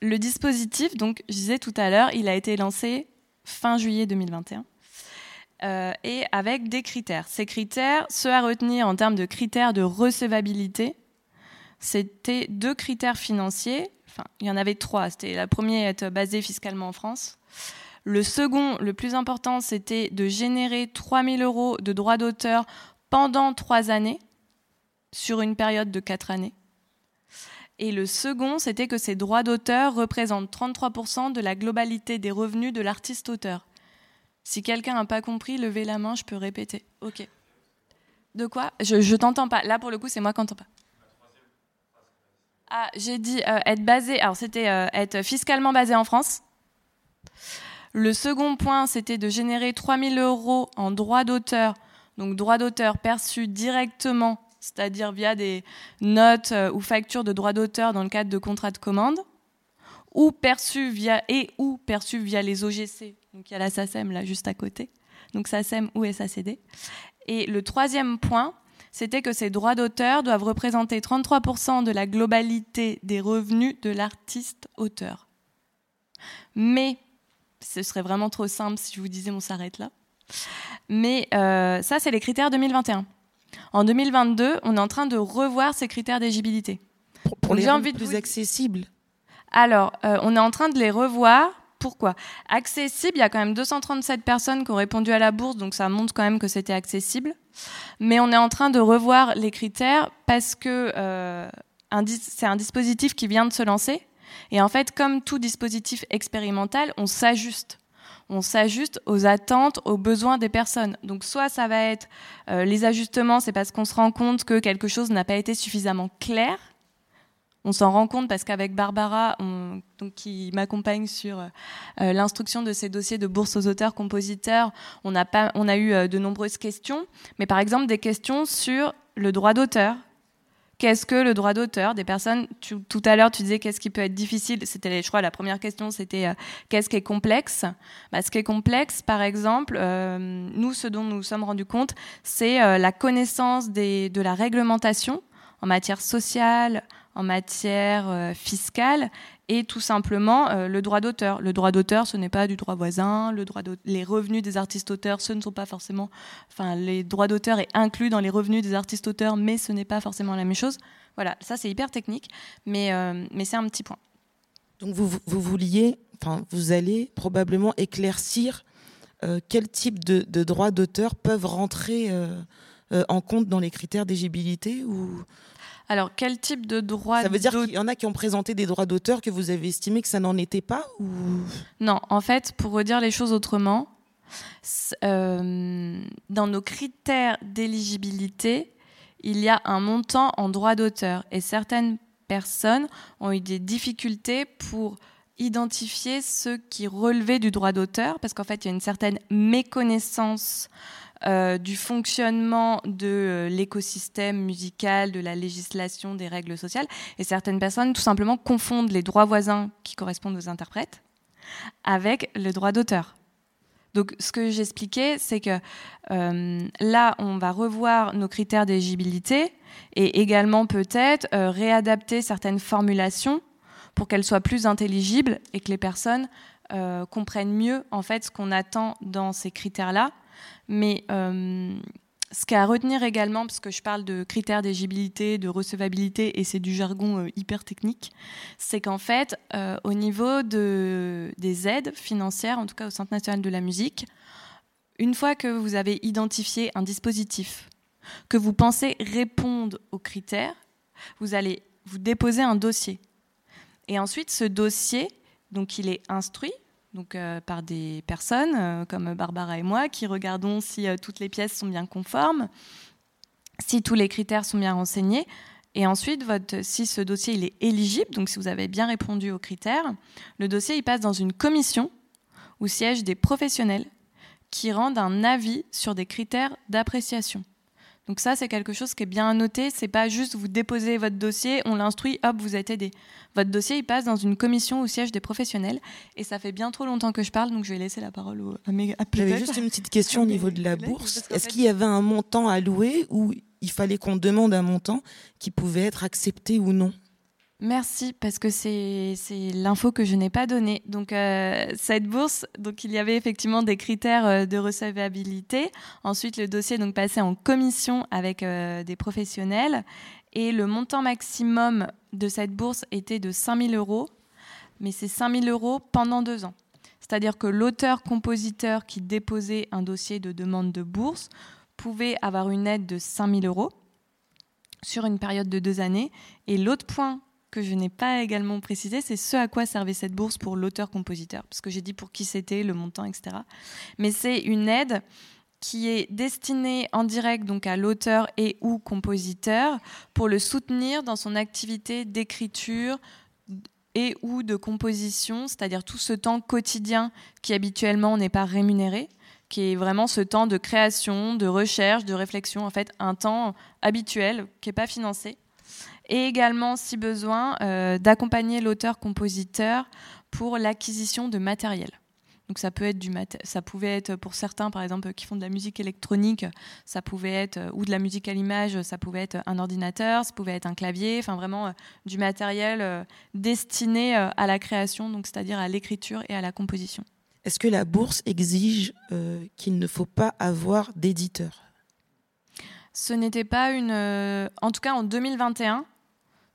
le dispositif, donc je disais tout à l'heure, il a été lancé fin juillet 2021. Euh, et avec des critères. Ces critères, ceux à retenir en termes de critères de recevabilité, c'était deux critères financiers. Enfin, il y en avait trois. C'était la première être basée fiscalement en France. Le second, le plus important, c'était de générer 3000 euros de droits d'auteur pendant trois années, sur une période de quatre années. Et le second, c'était que ces droits d'auteur représentent 33% de la globalité des revenus de l'artiste-auteur. Si quelqu'un n'a pas compris, levez la main, je peux répéter. Ok. De quoi? Je, je t'entends pas. Là, pour le coup, c'est moi qui n'entends pas. Ah, j'ai dit euh, être basé. Alors, c'était euh, être fiscalement basé en France. Le second point, c'était de générer 3000 euros en droits d'auteur donc droit d'auteur perçu directement, c'est-à-dire via des notes euh, ou factures de droit d'auteur dans le cadre de contrats de commande, ou perçu via et ou perçu via les OGC. Donc il y a la SACEM là juste à côté. Donc SACEM ou SACD. Et le troisième point, c'était que ces droits d'auteur doivent représenter 33% de la globalité des revenus de l'artiste auteur. Mais ce serait vraiment trop simple si je vous disais on s'arrête là. Mais euh, ça, c'est les critères 2021. En 2022, on est en train de revoir ces critères d'éligibilité. Pour, les rendre plus accessibles Alors, euh, on est en train de les revoir. Pourquoi? Accessible, il y a quand même 237 personnes qui ont répondu à la bourse, donc ça montre quand même que c'était accessible. Mais on est en train de revoir les critères parce que euh, c'est un dispositif qui vient de se lancer. Et en fait, comme tout dispositif expérimental, on s'ajuste on s'ajuste aux attentes, aux besoins des personnes. Donc soit ça va être euh, les ajustements, c'est parce qu'on se rend compte que quelque chose n'a pas été suffisamment clair. On s'en rend compte parce qu'avec Barbara, qui m'accompagne sur euh, l'instruction de ces dossiers de bourse aux auteurs, compositeurs, on a, pas, on a eu euh, de nombreuses questions, mais par exemple des questions sur le droit d'auteur, Qu'est-ce que le droit d'auteur Des personnes, tout à l'heure, tu disais qu'est-ce qui peut être difficile. C'était, je crois, la première question, c'était euh, qu'est-ce qui est complexe? Bah, Ce qui est complexe, par exemple, euh, nous, ce dont nous nous sommes rendus compte, c'est euh, la connaissance des, de la réglementation en matière sociale, en matière fiscale et tout simplement euh, le droit d'auteur. Le droit d'auteur, ce n'est pas du droit voisin. Les revenus des artistes-auteurs, ce ne sont pas forcément. Enfin, les droits d'auteur est inclus dans les revenus des artistes-auteurs, mais ce n'est pas forcément la même chose. Voilà, ça c'est hyper technique, mais, euh, mais c'est un petit point. Donc vous, vous vouliez, enfin, vous allez probablement éclaircir euh, quel type de, de droits d'auteur peuvent rentrer en compte dans les critères d'éligibilité ou alors, quel type de droit Ça veut dire qu'il y en a qui ont présenté des droits d'auteur que vous avez estimé que ça n'en était pas ou... Non, en fait, pour redire les choses autrement, euh, dans nos critères d'éligibilité, il y a un montant en droit d'auteur. Et certaines personnes ont eu des difficultés pour identifier ceux qui relevaient du droit d'auteur parce qu'en fait, il y a une certaine méconnaissance euh, du fonctionnement de euh, l'écosystème musical, de la législation, des règles sociales. Et certaines personnes, tout simplement, confondent les droits voisins qui correspondent aux interprètes avec le droit d'auteur. Donc, ce que j'expliquais, c'est que euh, là, on va revoir nos critères d'éligibilité et également peut-être réadapter certaines formulations pour qu'elles soient plus intelligibles et que les personnes comprennent mieux en fait ce qu'on attend dans ces critères-là mais euh, ce qu'il y a à retenir également, parce que je parle de critères d'éligibilité, de recevabilité, et c'est du jargon euh, hyper technique, c'est qu'en fait, euh, au niveau de, des aides financières, en tout cas au Centre national de la musique, une fois que vous avez identifié un dispositif que vous pensez répondre aux critères, vous allez vous déposer un dossier. Et ensuite, ce dossier, donc il est instruit donc euh, par des personnes euh, comme Barbara et moi qui regardons si euh, toutes les pièces sont bien conformes, si tous les critères sont bien renseignés. Et ensuite, si ce dossier est éligible, donc si vous avez bien répondu aux critères, le dossier il passe dans une commission où siègent des professionnels qui rendent un avis sur des critères d'appréciation. Donc ça, c'est quelque chose qui est bien à noter. C'est pas juste vous déposez votre dossier, on l'instruit, hop, vous êtes aidé. Votre dossier, il passe dans une commission où siège des professionnels. Et ça fait bien trop longtemps que je parle, donc je vais laisser la parole à mes J'avais juste une petite question au niveau de la bourse. Est-ce qu'il y avait un montant à louer ou il fallait qu'on demande un montant qui pouvait être accepté ou non? Merci, parce que c'est l'info que je n'ai pas donnée. Donc, euh, cette bourse, donc, il y avait effectivement des critères euh, de recevabilité. Ensuite, le dossier donc, passait en commission avec euh, des professionnels. Et le montant maximum de cette bourse était de 5 000 euros. Mais c'est 5 000 euros pendant deux ans. C'est-à-dire que l'auteur-compositeur qui déposait un dossier de demande de bourse pouvait avoir une aide de 5 000 euros sur une période de deux années. Et l'autre point que je n'ai pas également précisé, c'est ce à quoi servait cette bourse pour l'auteur-compositeur, parce que j'ai dit pour qui c'était, le montant, etc. Mais c'est une aide qui est destinée en direct donc à l'auteur et ou compositeur pour le soutenir dans son activité d'écriture et ou de composition, c'est-à-dire tout ce temps quotidien qui habituellement n'est pas rémunéré, qui est vraiment ce temps de création, de recherche, de réflexion, en fait un temps habituel qui n'est pas financé et également, si besoin, euh, d'accompagner l'auteur-compositeur pour l'acquisition de matériel. Donc ça peut être du ça pouvait être pour certains par exemple qui font de la musique électronique, ça pouvait être ou de la musique à l'image, ça pouvait être un ordinateur, ça pouvait être un clavier, enfin vraiment euh, du matériel euh, destiné à la création, donc c'est-à-dire à, l'écriture et à la composition. Est-ce que la bourse exige qu'il ne faut pas avoir d'éditeur? Ce n'était pas une en tout cas en 2021,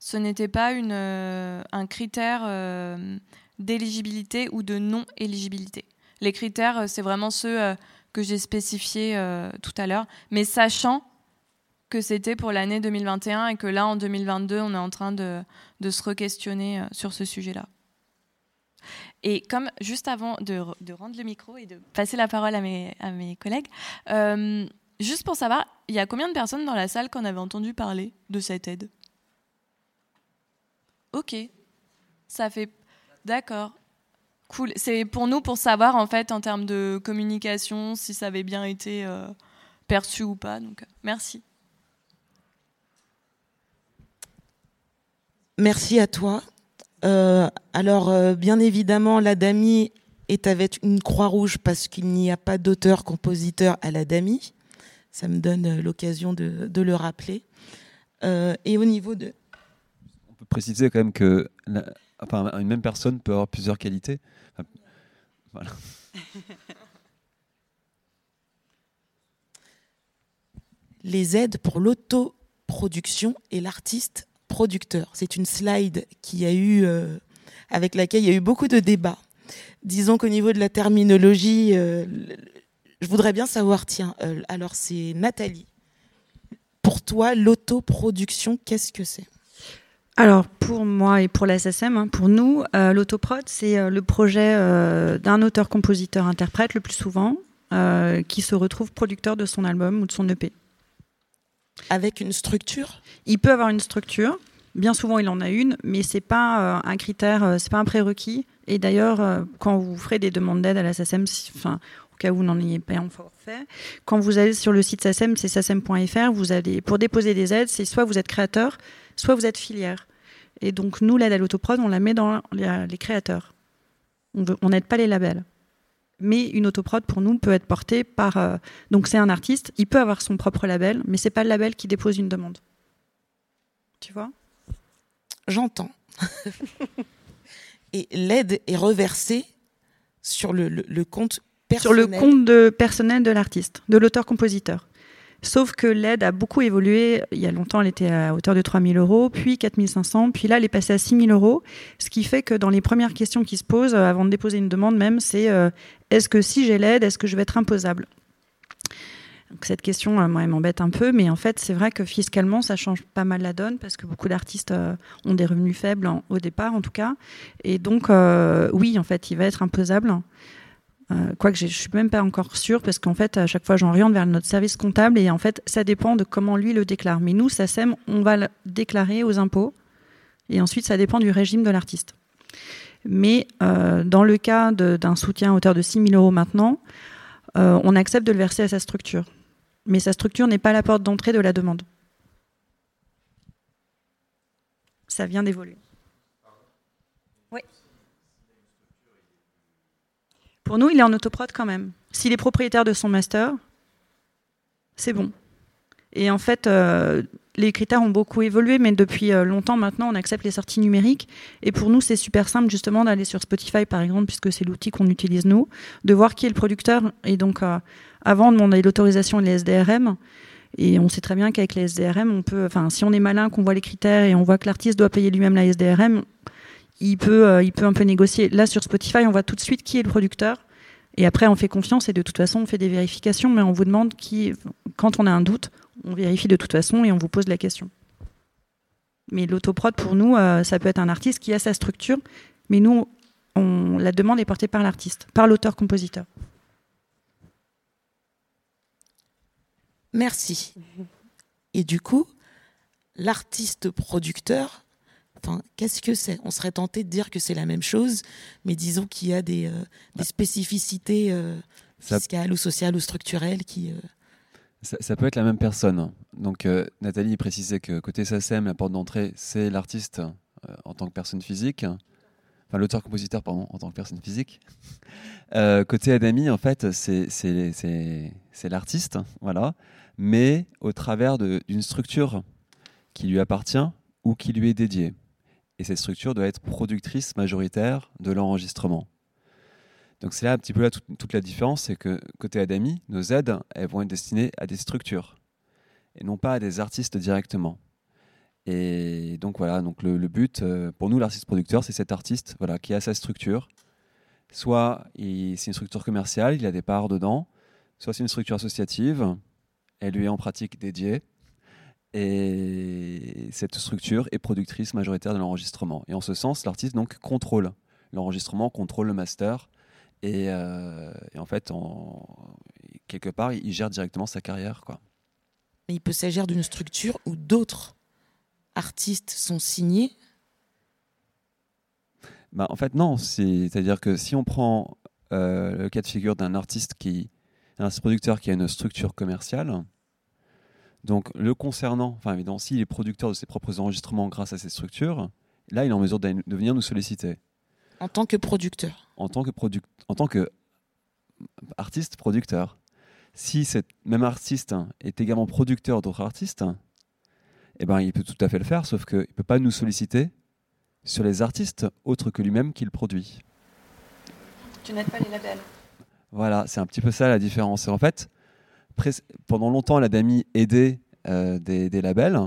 ce n'était pas euh, un critère euh, d'éligibilité ou de non-éligibilité. Les critères, euh, c'est vraiment ceux que j'ai spécifiés tout à l'heure, mais sachant que c'était pour l'année 2021 et que là, en 2022, on est en train de, se re-questionner sur ce sujet-là. Et comme juste avant de, rendre le micro et de passer la parole à mes collègues, juste pour savoir, il y a combien de personnes dans la salle qu'on avait entendu parler de cette aide? Ok, ça fait. D'accord. Cool. C'est pour nous pour savoir en fait en termes de communication si ça avait bien été euh, perçu ou pas. Donc merci. Merci à toi. Euh, alors euh, bien évidemment l'ADAMI est avec une croix rouge parce qu'il n'y a pas d'auteur-compositeur à l'ADAMI. Ça me donne l'occasion de, le rappeler. et au niveau de, préciser quand même que même personne peut avoir plusieurs qualités. Les aides pour l'autoproduction et l'artiste producteur. C'est une slide qui a eu, euh, avec laquelle il y a eu beaucoup de débats. Disons qu'au niveau de la terminologie, euh, je voudrais bien savoir, tiens, euh, alors c'est Nathalie. Pour toi, l'autoproduction, qu'est-ce que c'est? Alors pour moi et pour la SSM, hein, pour nous, euh, l'autoprod, c'est euh, le projet euh, d'un auteur-compositeur-interprète le plus souvent qui se retrouve producteur de son album ou de son EP. Avec une structure? Il peut avoir une structure. Bien souvent, il en a une, mais c'est pas un critère, c'est pas un prérequis. Et d'ailleurs, quand vous ferez des demandes d'aide à la SSM, enfin, au cas où vous n'en ayez pas encore fait, quand vous allez sur le site SSM, c'est sasem.fr, vous allez pour déposer des aides, c'est soit vous êtes créateur, soit vous êtes filière. Et donc, nous, l'aide à l'autoprod, on la met dans les créateurs. On n'aide pas les labels. Mais une autoprod, pour nous, peut être portée par. Euh, donc, c'est un artiste, il peut avoir son propre label, mais c'est pas le label qui dépose une demande. Tu vois? J'entends. Et l'aide est reversée sur le, compte personnel. Sur le compte de, personnel de l'artiste, de l'auteur-compositeur. Sauf que l'aide a beaucoup évolué. Il y a longtemps, elle était à hauteur de 3 000 euros, puis 4 500, puis là, elle est passée à 6 000 euros. Ce qui fait que dans les premières questions qui se posent, euh, avant de déposer une demande même, c'est euh, est-ce que si j'ai l'aide, est-ce que je vais être imposable? Cette question, euh, moi, elle m'embête un peu, mais en fait, c'est vrai que fiscalement, ça change pas mal la donne parce que beaucoup d'artistes ont des revenus faibles au départ, en tout cas. Et donc, oui, en fait, il va être imposable. Euh, quoique je suis même pas encore sûre parce qu'en fait à chaque fois j'oriente vers notre service comptable et en fait ça dépend de comment lui le déclare. Mais nous, SACEM, on va le déclarer aux impôts et ensuite ça dépend du régime de l'artiste. Mais euh, dans le cas d'un soutien à hauteur de 6 000 euros maintenant, euh, on accepte de le verser à sa structure. Mais sa structure n'est pas la porte d'entrée de la demande. Ça vient d'évoluer. Oui. Pour nous, il est en autoprod quand même. S'il est propriétaire de son master, c'est bon. Et en fait, euh, les critères ont beaucoup évolué, mais depuis euh, longtemps maintenant, on accepte les sorties numériques. Et pour nous, c'est super simple justement d'aller sur Spotify, par exemple, puisque c'est l'outil qu'on utilise nous, de voir qui est le producteur. Et donc, euh, avant, on demandait l'autorisation et les SDRM. Et on sait très bien qu'avec les SDRM, on peut, enfin, si on est malin, qu'on voit les critères et on voit que l'artiste doit payer lui-même la SDRM, il peut, euh, il peut un peu négocier. Là, sur Spotify, on voit tout de suite qui est le producteur. Et après, on fait confiance et de toute façon, on fait des vérifications, mais on vous demande qui, quand on a un doute, on vérifie de toute façon et on vous pose la question. Mais l'autoprod, pour nous, euh, ça peut être un artiste qui a sa structure, mais nous, on, la demande est portée par l'artiste, par l'auteur-compositeur. Merci. Et du coup, l'artiste producteur, enfin, qu'est-ce que c'est? On serait tenté de dire que c'est la même chose, mais disons qu'il y a des, euh, des spécificités euh, fiscales ou sociales ou structurelles qui. Euh, ça, ça, peut être la même personne. Donc Nathalie précisait que côté SACEM, la porte d'entrée, c'est l'artiste en tant que personne physique. Enfin, l'auteur-compositeur, pardon, en tant que personne physique. côté Adami, en fait, c'est l'artiste, voilà mais au travers d'une structure qui lui appartient ou qui lui est dédiée. Et cette structure doit être productrice majoritaire de l'enregistrement. Donc c'est là un petit peu là toute, la différence, c'est que côté Adami, nos aides, elles vont être destinées à des structures et non pas à des artistes directement. Et donc voilà, donc le, but euh, pour nous, l'artiste producteur, c'est cet artiste voilà, qui a sa structure. Soit c'est une structure commerciale, il a des parts dedans, soit c'est une structure associative, elle lui est en pratique dédiée. Et cette structure est productrice majoritaire de l'enregistrement. Et en ce sens, l'artiste donc contrôle l'enregistrement, contrôle le master. Et, euh, en fait, quelque part, il gère directement sa carrière. Quoi. Mais il peut s'agir d'une structure où d'autres artistes sont signés? Bah, En fait, non. C'est-à-dire que si on prend euh, le cas de figure d'un artiste qui un producteur qui a une structure commerciale. Donc, le concernant, enfin, évidemment, s'il est producteur de ses propres enregistrements grâce à cette structure, là, il est en mesure de venir nous solliciter. En tant que producteur En tant que, product en tant que artiste producteur. Si cet même artiste est également producteur d'autres artistes, eh ben, il peut tout à fait le faire, sauf qu'il ne peut pas nous solliciter sur les artistes autres que lui-même qu'il produit. Tu n'aides pas les labels voilà, c'est un petit peu ça la différence. en fait, pendant longtemps, la DAMI aidait euh, des, labels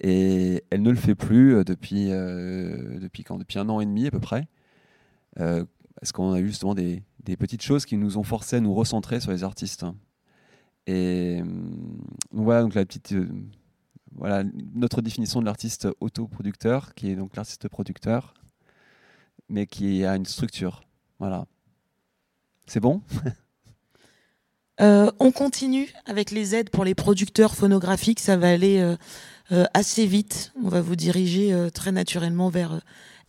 et elle ne le fait plus euh, depuis, euh, depuis, un an et demi à peu près. parce qu'on a eu justement des, petites choses qui nous ont forcé à nous recentrer sur les artistes? Et donc voilà, donc la petite, voilà notre définition de l'artiste autoproducteur, qui est donc l'artiste producteur, mais qui a une structure. Voilà. C'est bon? euh, On continue avec les aides pour les producteurs phonographiques. Ça va aller euh, euh, assez vite. On va vous diriger très naturellement vers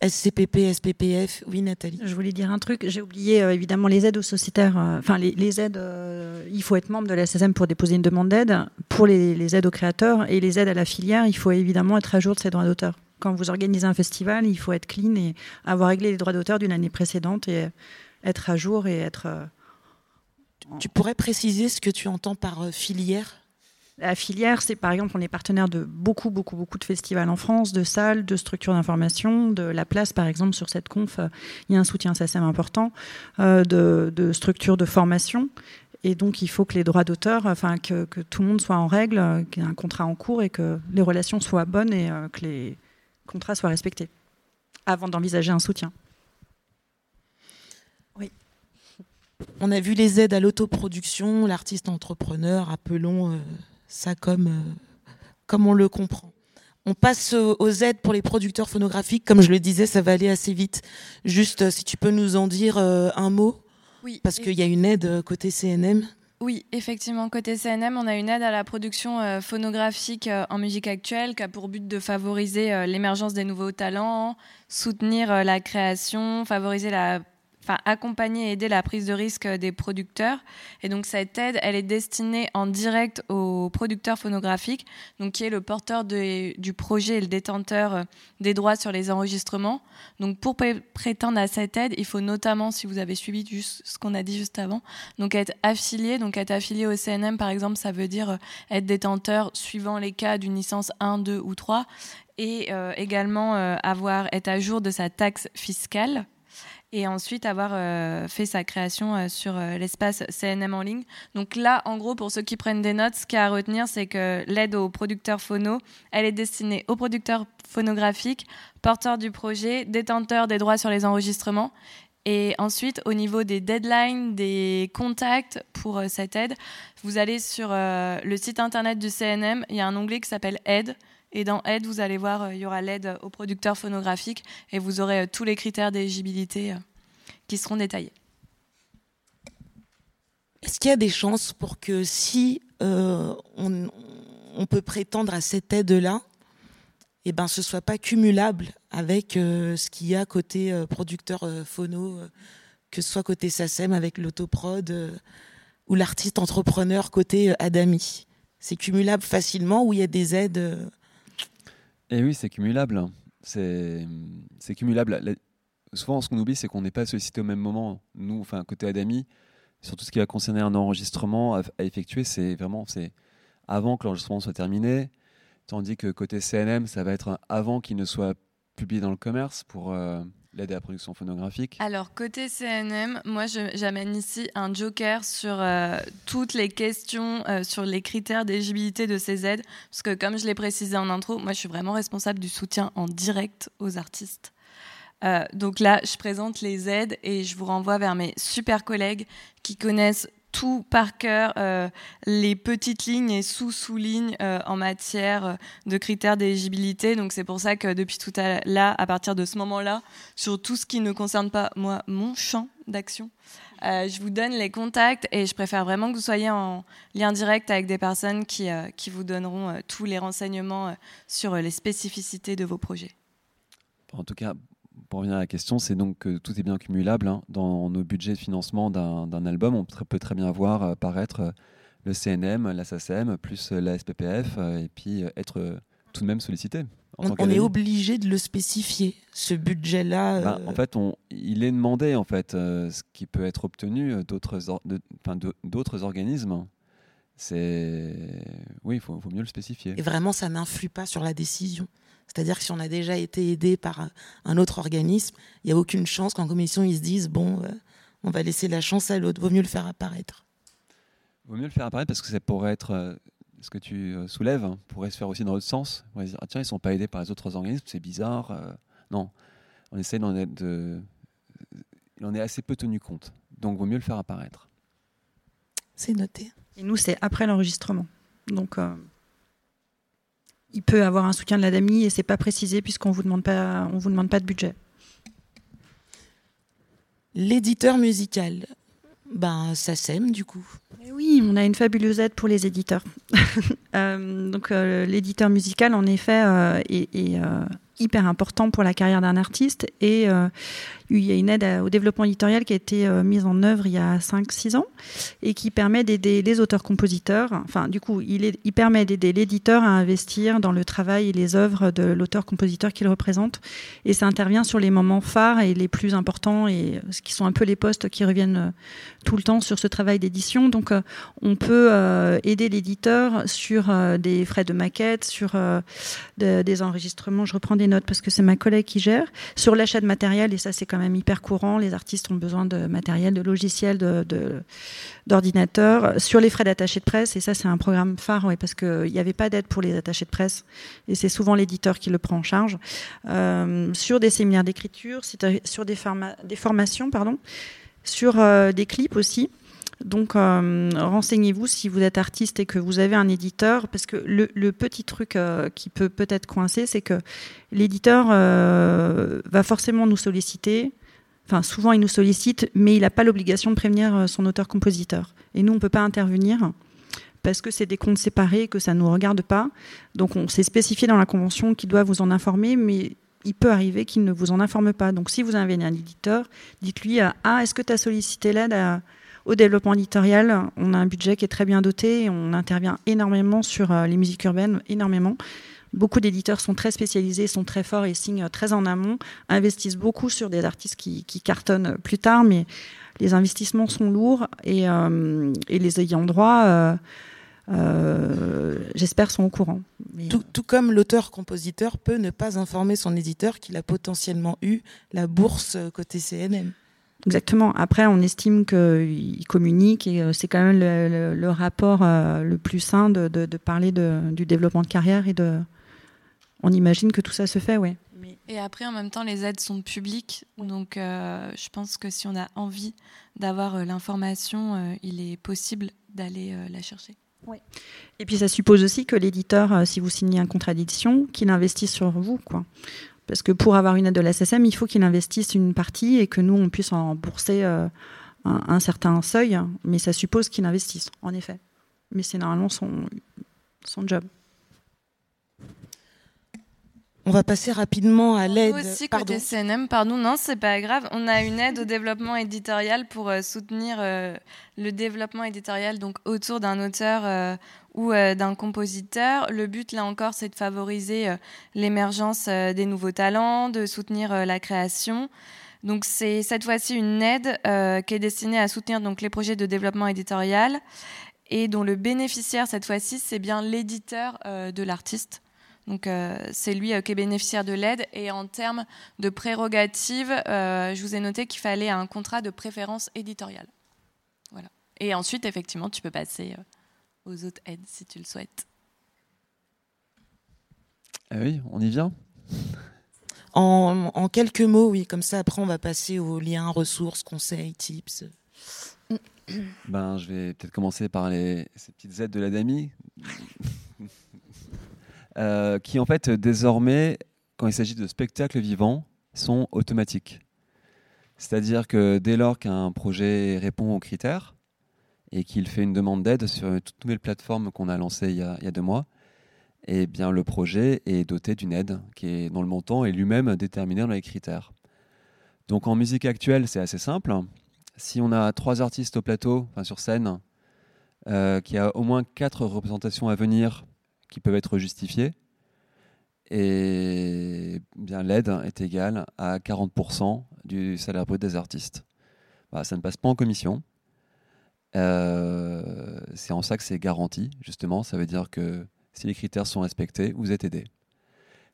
SCPP, SPPF. Oui, Nathalie. Je voulais dire un truc. J'ai oublié évidemment les aides aux sociétaires. Enfin, les, aides. il faut être membre de la SSM pour déposer une demande d'aide. Pour les, les, aides aux créateurs et les aides à la filière, il faut évidemment être à jour de ses droits d'auteur. Quand vous organisez un festival, il faut être clean et avoir réglé les droits d'auteur d'une année précédente et être à jour et être. Euh, tu pourrais préciser ce que tu entends par euh, filière? La filière, c'est par exemple, on est partenaire de beaucoup, beaucoup, beaucoup de festivals en France, de salles, de structures d'information, de la place, par exemple, sur cette conf, euh, il y a un soutien SACEM important, de, structures de formation. Et donc, il faut que les droits d'auteur, enfin, que, tout le monde soit en règle, qu'il y ait un contrat en cours et que les relations soient bonnes et que les contrats soient respectés avant d'envisager un soutien. On a vu les aides à l'autoproduction, l'artiste entrepreneur, appelons euh, ça comme, euh, comme on le comprend. On passe aux aides pour les producteurs phonographiques. Comme je le disais, ça va aller assez vite. Juste, euh, si tu peux nous en dire un mot. Oui. Parce qu'il y a une aide côté CNM oui, effectivement, côté CNM, on a une aide à la production euh, phonographique euh, en musique actuelle qui a pour but de favoriser euh, l'émergence des nouveaux talents, soutenir la création, favoriser la enfin accompagner et aider la prise de risque des producteurs. Et donc cette aide, elle est destinée en direct aux producteurs phonographiques, donc qui est le porteur du projet et le détenteur euh, des droits sur les enregistrements. Donc pour prétendre à cette aide, il faut notamment, si vous avez suivi juste ce qu'on a dit juste avant, donc être affilié. Donc être affilié au CNM, par exemple, ça veut dire euh, être détenteur suivant les cas d'une licence 1, 2 ou 3 et euh, également avoir être à jour de sa taxe fiscale et ensuite avoir euh, fait sa création euh, sur euh, l'espace CNM en ligne. Donc là, en gros, pour ceux qui prennent des notes, ce qu'il y a à retenir, c'est que l'aide aux producteurs phono, elle est destinée aux producteurs phonographiques, porteurs du projet, détenteurs des droits sur les enregistrements. Et ensuite, au niveau des deadlines, des contacts pour cette aide, vous allez sur le site internet du CNM, il y a un onglet qui s'appelle Aide. Et dans Aide, vous allez voir, euh, il y aura l'aide aux producteurs phonographiques et vous aurez euh, tous les critères d'éligibilité euh, qui seront détaillés. Est-ce qu'il y a des chances pour que si on, peut prétendre à cette aide-là, eh ben, ce soit pas cumulable avec ce qu'il y a côté producteur phono, que ce soit côté SACEM avec l'autoprod ou l'artiste entrepreneur côté Adami? C'est cumulable facilement ou il y a des aides et oui, c'est cumulable. C'est cumulable. souvent, ce qu'on oublie, c'est qu'on n'est pas sollicité au même moment. Nous, enfin, côté Adami, sur tout ce qui va concerner un enregistrement à, effectuer, c'est vraiment c'est avant que l'enregistrement soit terminé, tandis que côté CNM, ça va être avant qu'il ne soit publié dans le commerce pour euh, l'aide à la production phonographique Alors, côté CNM, moi, j'amène ici un joker sur euh, toutes les questions, euh, sur les critères d'éligibilité de ces aides. Parce que, comme je l'ai précisé en intro, moi, je suis vraiment responsable du soutien en direct aux artistes. Euh, donc là, je présente les aides et je vous renvoie vers mes super collègues qui connaissent tout par cœur, euh, les petites lignes et sous-sous-lignes euh, en matière euh, de critères d'éligibilité. Donc c'est pour ça que depuis tout à là, à partir de ce moment-là, sur tout ce qui ne concerne pas moi, mon champ d'action, je vous donne les contacts et je préfère vraiment que vous soyez en lien direct avec des personnes qui, qui vous donneront tous les renseignements sur les spécificités de vos projets. En tout cas, pour revenir à la question, c'est donc que tout est bien cumulable. Hein. Dans nos budgets de financement d'un album, on peut très bien voir euh, apparaître euh, le CNM, la SACEM, plus euh, la SPPF, et puis être tout de même sollicité. on, est obligé de le spécifier, ce budget-là. Ben, en fait, on, il est demandé, en fait, ce qui peut être obtenu d'autres organismes. C'est oui, il faut, faut, mieux le spécifier. Et vraiment, ça n'influe pas sur la décision. C'est-à-dire que si on a déjà été aidé par un autre organisme, il n'y a aucune chance qu'en commission, ils se disent, bon, euh, on va laisser la chance à l'autre, vaut mieux le faire apparaître. Vaut mieux le faire apparaître parce que ça pourrait être, euh, ce que tu euh, soulèves, hein, pourrait se faire aussi dans l'autre sens. On pourrait dire, ah, tiens, ils ne sont pas aidés par les autres organismes, c'est bizarre. non, on essaie d'en être... De... Il en est assez peu tenu compte. Donc, vaut mieux le faire apparaître. C'est noté. Et nous, c'est après l'enregistrement. Donc, il peut avoir un soutien de la DAMI et c'est pas précisé puisqu'on vous demande pas, on vous demande pas de budget. L'éditeur musical, ben ça sème du coup. Eh oui, on a une fabuleuse aide pour les éditeurs. Euh, donc euh, l'éditeur musical, en effet, euh, est, hyper important pour la carrière d'un artiste et il y a une aide au développement éditorial qui a été euh, mise en œuvre il y a 5-6 ans et qui permet d'aider les auteurs-compositeurs. Enfin, du coup, il, permet d'aider l'éditeur à investir dans le travail et les œuvres de l'auteur-compositeur qu'il représente. Et ça intervient sur les moments phares et les plus importants et ce qui sont un peu les postes qui reviennent euh, tout le temps sur ce travail d'édition. Donc, euh, on peut aider l'éditeur sur des frais de maquette, sur des enregistrements. Je reprends des notes parce que c'est ma collègue qui gère. Sur l'achat de matériel, et ça, c'est quand même hyper courant. Les artistes ont besoin de matériel, de logiciels, d'ordinateurs. De, Sur les frais d'attaché de presse, et ça c'est un programme phare, ouais, parce qu'il n'y avait pas d'aide pour les attachés de presse, et c'est souvent l'éditeur qui le prend en charge. Euh, sur des séminaires d'écriture, sur des, des, formations, pardon, sur euh, des clips aussi. Donc, euh, renseignez-vous si vous êtes artiste et que vous avez un éditeur, parce que le, petit truc euh, qui peut peut-être coincer, c'est que l'éditeur euh, va forcément nous solliciter Enfin, souvent, il nous sollicite, mais il n'a pas l'obligation de prévenir son auteur-compositeur. Et nous, on ne peut pas intervenir parce que c'est des comptes séparés, que ça ne nous regarde pas. Donc, on s'est spécifié dans la convention qu'il doit vous en informer, mais il peut arriver qu'il ne vous en informe pas. Donc, si vous avez un éditeur, dites-lui Ah, est-ce que tu as sollicité l'aide au développement éditorial On a un budget qui est très bien doté et on intervient énormément sur euh, les musiques urbaines, énormément. Beaucoup d'éditeurs sont très spécialisés, sont très forts et signent très en amont, investissent beaucoup sur des artistes qui, cartonnent plus tard, mais les investissements sont lourds et, euh, les ayants droit, euh, euh, j'espère, sont au courant. tout, tout, comme l'auteur-compositeur peut ne pas informer son éditeur qu'il a potentiellement eu la bourse côté CNM. Exactement. Après, on estime qu'il communique et c'est quand même le, rapport le plus sain de, de parler du développement de carrière et de, on imagine que tout ça se fait, oui. Et après, en même temps, les aides sont publiques. Donc, euh, je pense que si on a envie d'avoir euh, l'information, euh, il est possible d'aller la chercher. Oui. Et puis, ça suppose aussi que l'éditeur, si vous signez un contrat d'édition, qu'il investisse sur vous. Quoi. Parce que pour avoir une aide de la SSM, il faut qu'il investisse une partie et que nous, on puisse en bourser un, un, certain seuil. Mais ça suppose qu'il investisse, en effet. Mais c'est normalement son, son job. On va passer rapidement à l'aide. aussi côté CNM, pardon, non, c'est pas grave. On a une aide au développement éditorial pour euh, soutenir euh, le développement éditorial donc autour d'un auteur euh, ou d'un compositeur. Le but là encore, c'est de favoriser l'émergence des nouveaux talents, de soutenir la création. Donc c'est cette fois-ci une aide qui est destinée à soutenir donc les projets de développement éditorial et dont le bénéficiaire cette fois-ci c'est bien l'éditeur de l'artiste. Donc euh, c'est lui euh, qui est bénéficiaire de l'aide. Et en termes de prérogatives, euh, je vous ai noté qu'il fallait un contrat de préférence éditoriale. Voilà. Et ensuite, effectivement, tu peux passer aux autres aides si tu le souhaites. Ah oui, on y vient? En, quelques mots, oui, comme ça, après, on va passer aux liens, ressources, conseils, tips. Ben, je vais peut-être commencer par les, ces petites aides de la DAMI. Euh, qui en fait désormais, quand il s'agit de spectacles vivants, sont automatiques. C'est-à-dire que dès lors qu'un projet répond aux critères et qu'il fait une demande d'aide sur une toute nouvelle plateforme qu'on a lancée il y a, deux mois, eh bien le projet est doté d'une aide qui est dans le montant et lui-même déterminé dans les critères. Donc en musique actuelle, c'est assez simple. Si on a trois artistes au plateau, enfin sur scène, euh, qui a au moins quatre représentations à venir qui peuvent être justifiés. Et bien l'aide est égale à 40% du salaire brut des artistes. ça ne passe pas en commission. Euh, c'est en ça que c'est garanti, justement. Ça veut dire que si les critères sont respectés, vous êtes aidé.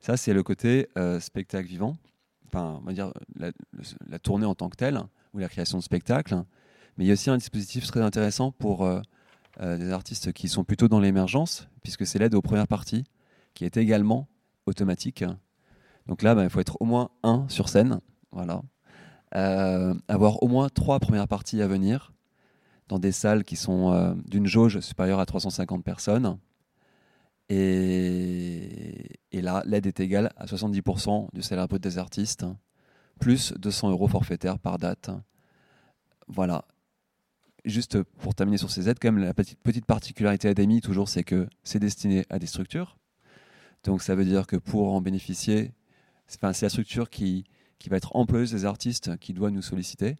Ça, c'est le côté euh, spectacle vivant. Enfin, on va dire la, tournée en tant que telle, ou la création de spectacle. Mais il y a aussi un dispositif très intéressant pour euh, des artistes qui sont plutôt dans l'émergence, puisque c'est l'aide aux premières parties, qui est également automatique. Donc là, bah, il faut être au moins un sur scène, voilà. Avoir au moins trois premières parties à venir dans des salles qui sont euh, d'une jauge supérieure à 350 personnes. Et, là, l'aide est égale à 70% du salaire brut des artistes, plus 200 euros forfaitaires par date. Voilà juste pour terminer sur ces aides, quand la petite, particularité ADEMI, toujours, c'est que c'est destiné à des structures. Donc, ça veut dire que pour en bénéficier, c'est la structure qui, qui va être employeuse des artistes qui doit nous solliciter.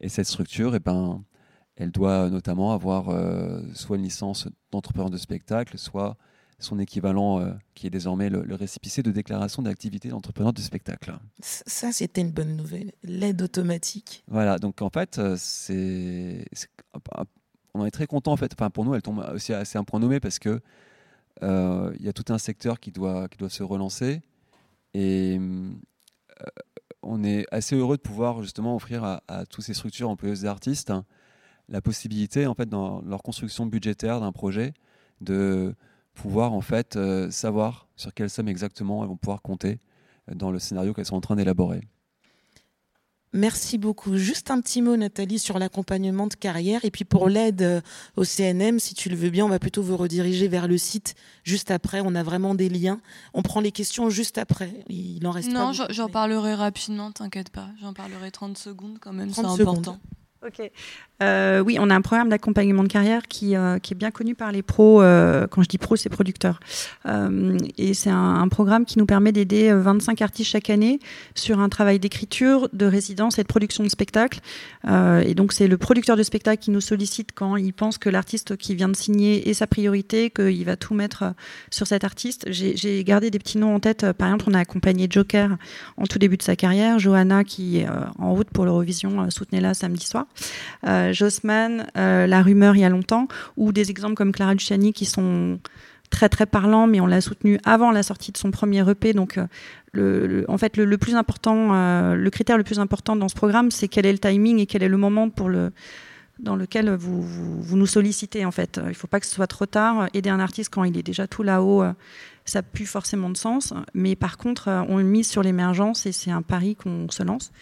Et cette structure, eh ben, elle doit notamment avoir euh, soit une licence d'entrepreneur de spectacle, soit son équivalent euh, qui est désormais le, le de déclaration d'activité d'entrepreneur de spectacle. Ça, c'était une bonne nouvelle, l'aide automatique. Voilà, donc en fait, euh, c'est, on en est très content en fait. Enfin, pour nous, elle tombe aussi assez un point nommé parce que euh, il y a tout un secteur qui doit, qui doit se relancer et on est assez heureux de pouvoir justement offrir à, à toutes ces structures employeuses d'artistes hein, la possibilité, en fait, dans leur construction budgétaire d'un projet, de pouvoir en fait euh, savoir sur quelle somme exactement elles vont pouvoir compter euh, dans le scénario qu'elles sont en train d'élaborer. Merci beaucoup. Juste un petit mot, Nathalie, sur l'accompagnement de carrière. Et puis pour l'aide euh, au CNM, si tu le veux bien, on va plutôt vous rediriger vers le site juste après. On a vraiment des liens. On prend les questions juste après. Il en reste Non, j'en parlerai rapidement, t'inquiète pas. J'en parlerai 30 secondes quand même, c'est 30 important. secondes. Ok. Euh, oui, on a un programme d'accompagnement de carrière qui, euh, est bien connu par les pros. euh, quand je dis pros, c'est producteurs. Et c'est un, un programme qui nous permet d'aider euh, 25 artistes chaque année sur un travail d'écriture, de résidence et de production de spectacle. Et donc, c'est le producteur de spectacle qui nous sollicite quand il pense que l'artiste qui vient de signer est sa priorité, qu'il va tout mettre sur cet artiste. J'ai gardé des petits noms en tête. Par exemple, on a accompagné Joker en tout début de sa carrière, Johanna qui est en route pour l'Eurovision, soutenez-la samedi soir. Jossman, euh, La Rumeur il y a longtemps, ou des exemples comme Clara Luciani qui sont très très parlants, mais on l'a soutenu avant la sortie de son premier EP. Donc, euh, en fait, le, le plus important, euh, le critère le plus important dans ce programme, c'est quel est le timing et quel est le moment pour le dans lequel vous, nous sollicitez en fait. Il ne faut pas que ce soit trop tard. Aider un artiste quand il est déjà tout là-haut, euh, ça plus forcément de sens. Mais par contre, euh, on mise sur l'émergence et c'est un pari qu'on se lance.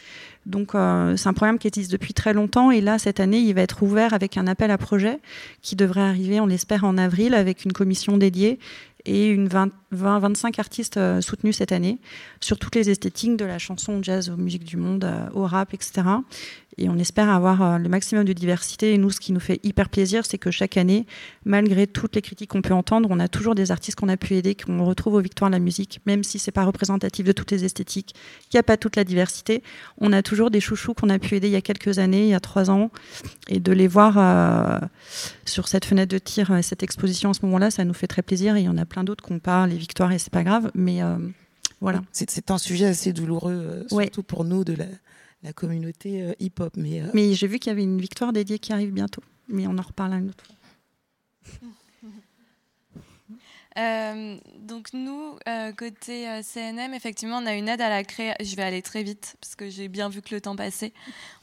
Donc euh, c'est un programme qui existe depuis très longtemps et là cette année il va être ouvert avec un appel à projet qui devrait arriver on l'espère en avril avec une commission dédiée et une 20, 20 25 artistes soutenus cette année sur toutes les esthétiques de la chanson au jazz aux musiques du monde au rap etc et on espère avoir euh, le maximum de diversité et nous ce qui nous fait hyper plaisir c'est que chaque année malgré toutes les critiques qu'on peut entendre on a toujours des artistes qu'on a pu aider qu'on retrouve aux victoires de la musique même si c'est pas représentatif de toutes les esthétiques qu'il n'y a pas toute la diversité on a toujours des chouchous qu'on a pu aider il y a quelques années, il y a trois ans, et de les voir euh, sur cette fenêtre de tir, cette exposition à ce moment-là, ça nous fait très plaisir. Et il y en a plein d'autres qu'on parle, les victoires, et c'est pas grave, mais euh, voilà. C'est un sujet assez douloureux, euh, Ouais. surtout pour nous de la, la communauté euh, hip-hop. Mais, euh, Mais j'ai vu qu'il y avait une victoire dédiée qui arrive bientôt, mais on en reparle une autre fois. Euh, donc nous, euh, côté euh, CNM, effectivement, on a une aide à la créa. Je vais aller très vite parce que j'ai bien vu que le temps passait.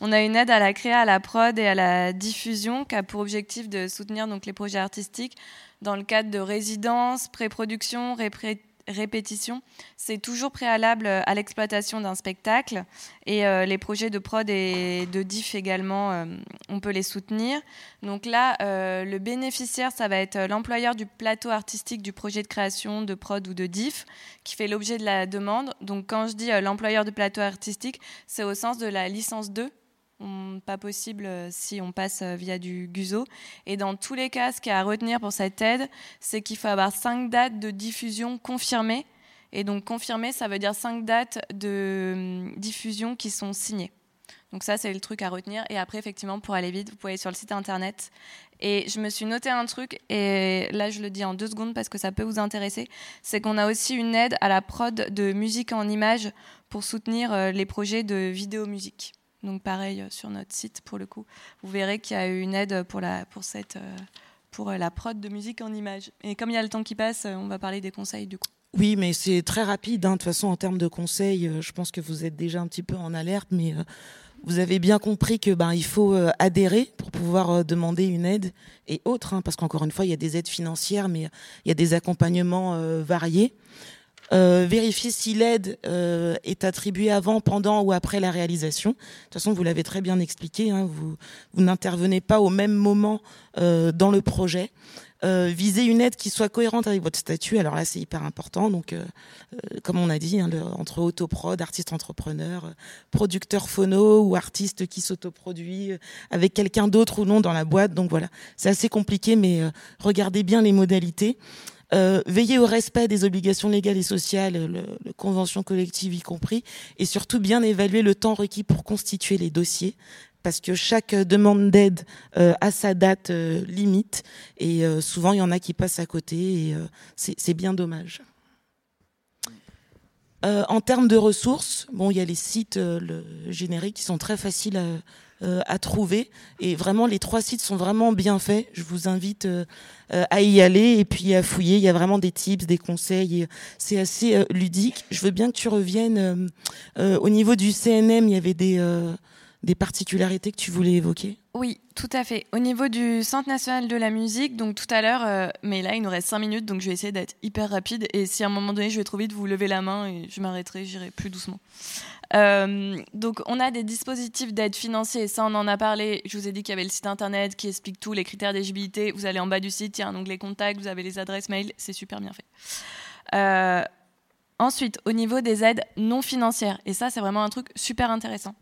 On a une aide à la créa, à la prod et à la diffusion qui a pour objectif de soutenir donc les projets artistiques dans le cadre de résidences, pré-production, répré- répétition. C'est toujours préalable à l'exploitation d'un spectacle et euh, les projets de prod et de diff également, euh, on peut les soutenir. Donc là, euh, le bénéficiaire, ça va être euh, l'employeur du plateau artistique du projet de création, de prod ou de diff, qui fait l'objet de la demande. Donc quand je dis euh, l'employeur du plateau artistique, c'est au sens de la licence 2. Pas possible euh, si on passe euh, via du GUSO. Et dans tous les cas, ce qu'il y a à retenir pour cette aide, c'est qu'il faut avoir cinq dates de diffusion confirmées. Et donc confirmées, ça veut dire cinq dates de hum, diffusion qui sont signées. Donc ça, c'est le truc à retenir. Et après, effectivement, pour aller vite, vous pouvez aller sur le site internet. Et je me suis noté un truc, et là, je le dis en deux secondes parce que ça peut vous intéresser. C'est qu'on a aussi une aide à la prod de musique en images pour soutenir euh, les projets de vidéo-musique. Donc pareil, euh, sur notre site, pour le coup, vous verrez qu'il y a eu une aide pour la, pour cette, euh, pour euh, la prod de musique en images. Et comme il y a le temps qui passe, on va parler des conseils du coup. Oui, mais c'est très rapide. hein. De toute façon, en termes de conseils, je pense que vous êtes déjà un petit peu en alerte, mais vous avez bien compris que ben il faut adhérer pour pouvoir demander une aide et autres, hein, parce qu'encore une fois, il y a des aides financières, mais il y a des accompagnements variés. Euh, vérifier si l'aide euh, est attribuée avant, pendant ou après la réalisation. De toute façon, vous l'avez très bien expliqué. hein, vous n'intervenez pas au même moment euh, dans le projet. Euh, visez une aide qui soit cohérente avec votre statut. Alors là, c'est hyper important. Donc, euh, euh, comme on a dit, hein, le- entre autoprod, artiste entrepreneur, producteur phono ou artiste qui s'autoproduit avec quelqu'un d'autre ou non dans la boîte. Donc voilà, c'est assez compliqué, mais regardez bien les modalités. Euh, veillez au respect des obligations légales et sociales, le, le convention collective y compris, et surtout bien évaluer le temps requis pour constituer les dossiers, parce que chaque euh, demande d'aide euh, a sa date euh, limite, et euh, souvent il y en a qui passent à côté, et euh, c'est bien dommage. En termes de ressources, bon, il y a les sites le génériques qui sont très faciles à, euh, à trouver. Et vraiment, les trois sites sont vraiment bien faits. Je vous invite euh, euh, à y aller et puis à fouiller. Il y a vraiment des tips, des conseils. C'est assez ludique. Je veux bien que tu reviennes. au niveau du CNM, il y avait des, des particularités que tu voulais évoquer Oui, tout à fait. Au niveau du Centre national de la musique, donc tout à l'heure, euh, mais là il nous reste 5 minutes, donc je vais essayer d'être hyper rapide. Et si à un moment donné je vais trop vite, vous levez la main et je m'arrêterai, j'irai plus doucement. Euh, donc on a des dispositifs d'aide financière, ça on en a parlé. Je vous ai dit qu'il y avait le site internet qui explique tous les critères d'éligibilité. Vous allez en bas du site, il y a un onglet contact, vous avez les adresses mail, c'est super bien fait. Euh, ensuite, au niveau des aides non financières, et ça c'est vraiment un truc super intéressant.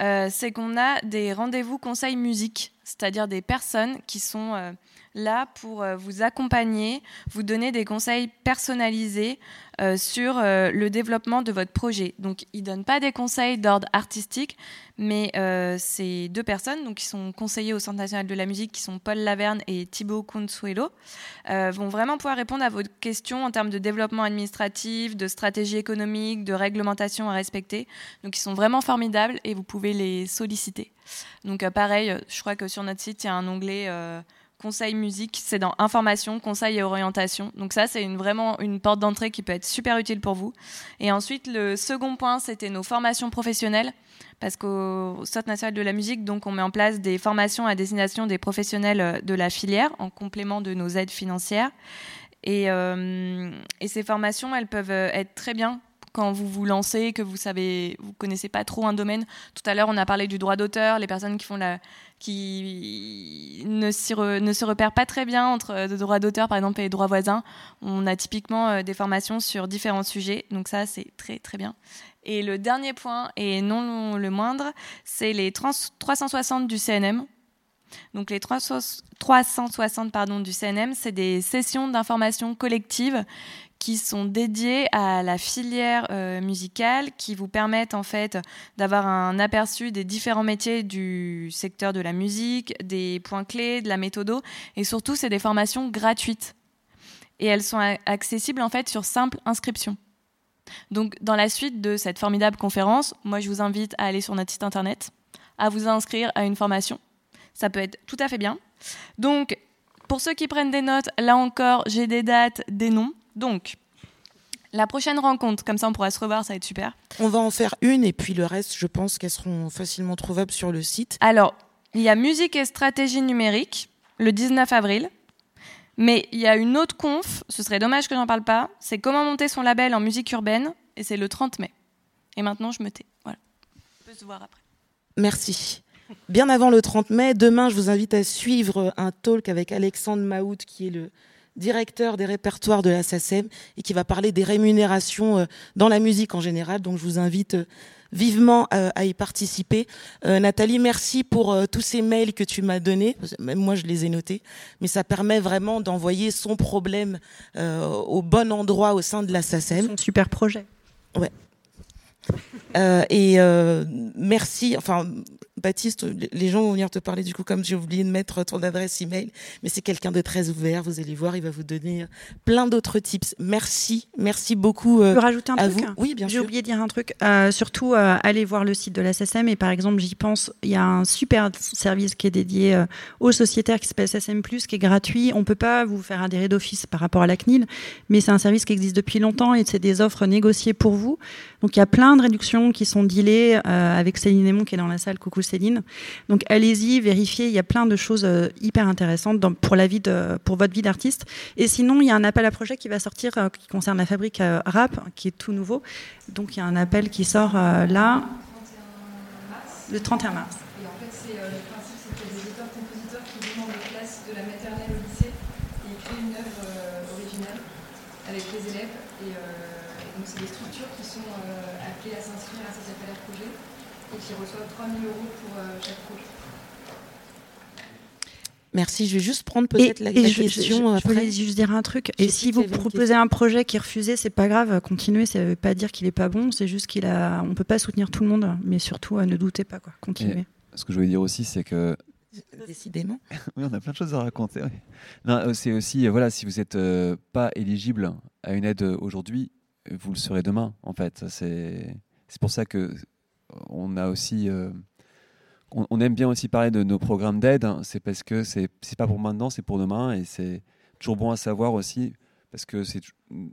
Euh, c'est qu'on a des rendez-vous conseils musique, c'est-à-dire des personnes qui sont euh, là pour euh, vous accompagner, vous donner des conseils personnalisés euh, sur euh, le développement de votre projet. Donc, ils ne donnent pas des conseils d'ordre artistique, mais ces deux personnes, donc qui sont conseillers au Centre national de la musique, qui sont Paul Laverne et Thibaut Consuelo, vont vraiment pouvoir répondre à vos questions en termes de développement administratif, de stratégie économique, de réglementation à respecter. Donc, ils sont vraiment formidables et vous pouvez les solliciter. Donc, pareil, je crois que sur notre site, il y a un onglet conseil musique, c'est dans information, conseil et orientation. Donc ça, c'est une, vraiment une porte d'entrée qui peut être super utile pour vous. Et ensuite, le second point, c'était nos formations professionnelles. Parce qu'au Centre national de la musique, donc, on met en place des formations à destination des professionnels euh, de la filière, en complément de nos aides financières. Et, euh, et ces formations, elles peuvent euh, être très bien quand vous vous lancez, que vous savez, vous connaissez pas trop un domaine. Tout à l'heure, on a parlé du droit d'auteur, les personnes qui font la, qui ne, se repèrent pas très bien entre euh, le droit d'auteur, par exemple, et les droits voisins. On a typiquement euh, des formations sur différents sujets, donc ça, c'est très très bien. Et le dernier point, et non le moindre, c'est les trans- 360 du CNM. Donc les 300 360 pardon, du CNM, c'est des sessions d'information collective qui sont dédiées à la filière euh, musicale, qui vous permettent en fait d'avoir un aperçu des différents métiers du secteur de la musique, des points clés, de la méthodo, et surtout c'est des formations gratuites. Et elles sont accessibles en fait sur simple inscription. Donc dans la suite de cette formidable conférence, moi je vous invite à aller sur notre site internet, à vous inscrire à une formation. Ça peut être tout à fait bien. Donc pour ceux qui prennent des notes, là encore, j'ai des dates, des noms. Donc, la prochaine rencontre, comme ça on pourra se revoir, ça va être super. On va en faire une et puis le reste, je pense qu'elles seront facilement trouvables sur le site. Alors, il y a musique et stratégie numérique, le 19 avril. Mais il y a une autre conf, ce serait dommage que j'en parle pas, c'est comment monter son label en musique urbaine, et c'est le 30 mai. Et maintenant, je me tais. Voilà. On peut se voir après. Merci. Bien avant le 30 mai, demain, je vous invite à suivre un talk avec Alexandre Maout, qui est le directeur des répertoires de la SACEM et qui va parler des rémunérations euh, dans la musique en général. Donc, je vous invite euh, vivement euh, à y participer. Euh, Nathalie, merci pour tous ces mails que tu m'as donnés. Même moi, je les ai notés. Mais ça permet vraiment d'envoyer son problème euh, au bon endroit au sein de la SACEM. Son super projet. Euh, et euh, merci. Enfin, Baptiste, les gens vont venir te parler du coup, comme j'ai oublié de mettre ton adresse email, mais c'est quelqu'un de très ouvert. Vous allez voir, il va vous donner plein d'autres tips. Merci, merci beaucoup Je euh, peux rajouter un à truc vous. Oui, bien J'ai sûr. oublié de dire un truc. Euh, surtout, euh, allez voir le site de la SSM. Et par exemple, j'y pense, il y a un super service qui est dédié euh, aux sociétaires qui s'appelle SSM, qui est gratuit. On peut pas vous faire adhérer d'office par rapport à la CNIL, mais c'est un service qui existe depuis longtemps et c'est des offres négociées pour vous. Donc il y a plein de réductions qui sont dealées avec Céline Aymon qui est dans la salle. Coucou Céline. Donc allez-y, vérifiez. Il y a plein de choses euh, hyper intéressantes pour, la vie pour votre vie d'artiste. Et sinon, il y a un appel à projet qui va sortir euh, qui concerne la fabrique euh, rap, qui est tout nouveau. Donc il y a un appel qui sort là, le 31 mars. Et en fait, c'est euh, le principe, c'est qu'il y a des auteurs-compositeurs qui vont dans les classes de la maternelle au lycée et écrivent une œuvre euh, originale avec les élèves. Et, euh, et donc, c'est des structures qui sont euh, appelées à s'inscrire à ces appels à projets et qui reçoivent 3 000 euros pour euh, chaque projet. Merci. Je vais juste prendre peut-être la, et la je, je- question je après. voulais juste dire un truc. Et si vous proposez un projet qui est refusé, c'est pas grave. Continuez. Ça veut pas dire qu'il est pas bon. C'est juste qu'il a. On peut pas soutenir tout le monde, mais surtout, euh, ne doutez pas quoi. Continuez. Ce que je voulais dire aussi, c'est que Décidément. oui, on a plein de choses à raconter. oui. Non, euh, c'est aussi, euh, voilà, si vous n'êtes pas éligible à une aide euh, aujourd'hui, euh, vous le serez demain, en fait. C'est c'est pour ça que euh, on a aussi, euh, on, on aime bien aussi parler de nos programmes d'aide. hein. C'est parce que c'est pas pour maintenant, c'est pour demain, et c'est toujours bon à savoir aussi, parce que c'est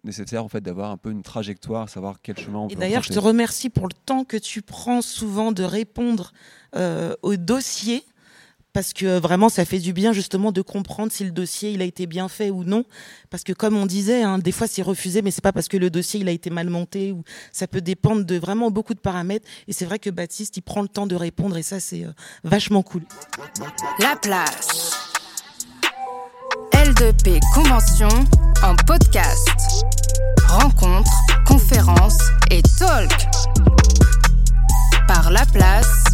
nécessaire en fait d'avoir un peu une trajectoire, savoir quel chemin on Et peut d'ailleurs, je te remercie pour le temps que tu prends souvent de répondre euh, au dossier. Parce que vraiment, ça fait du bien justement de comprendre si le dossier il a été bien fait ou non. Parce que comme on disait, hein, des fois c'est refusé, mais c'est pas parce que le dossier il a été mal monté ou ça peut dépendre de vraiment beaucoup de paramètres. Et c'est vrai que Baptiste il prend le temps de répondre et ça c'est euh, vachement cool. La place. L2P Convention en podcast. Rencontres, conférences et talk. Par La Place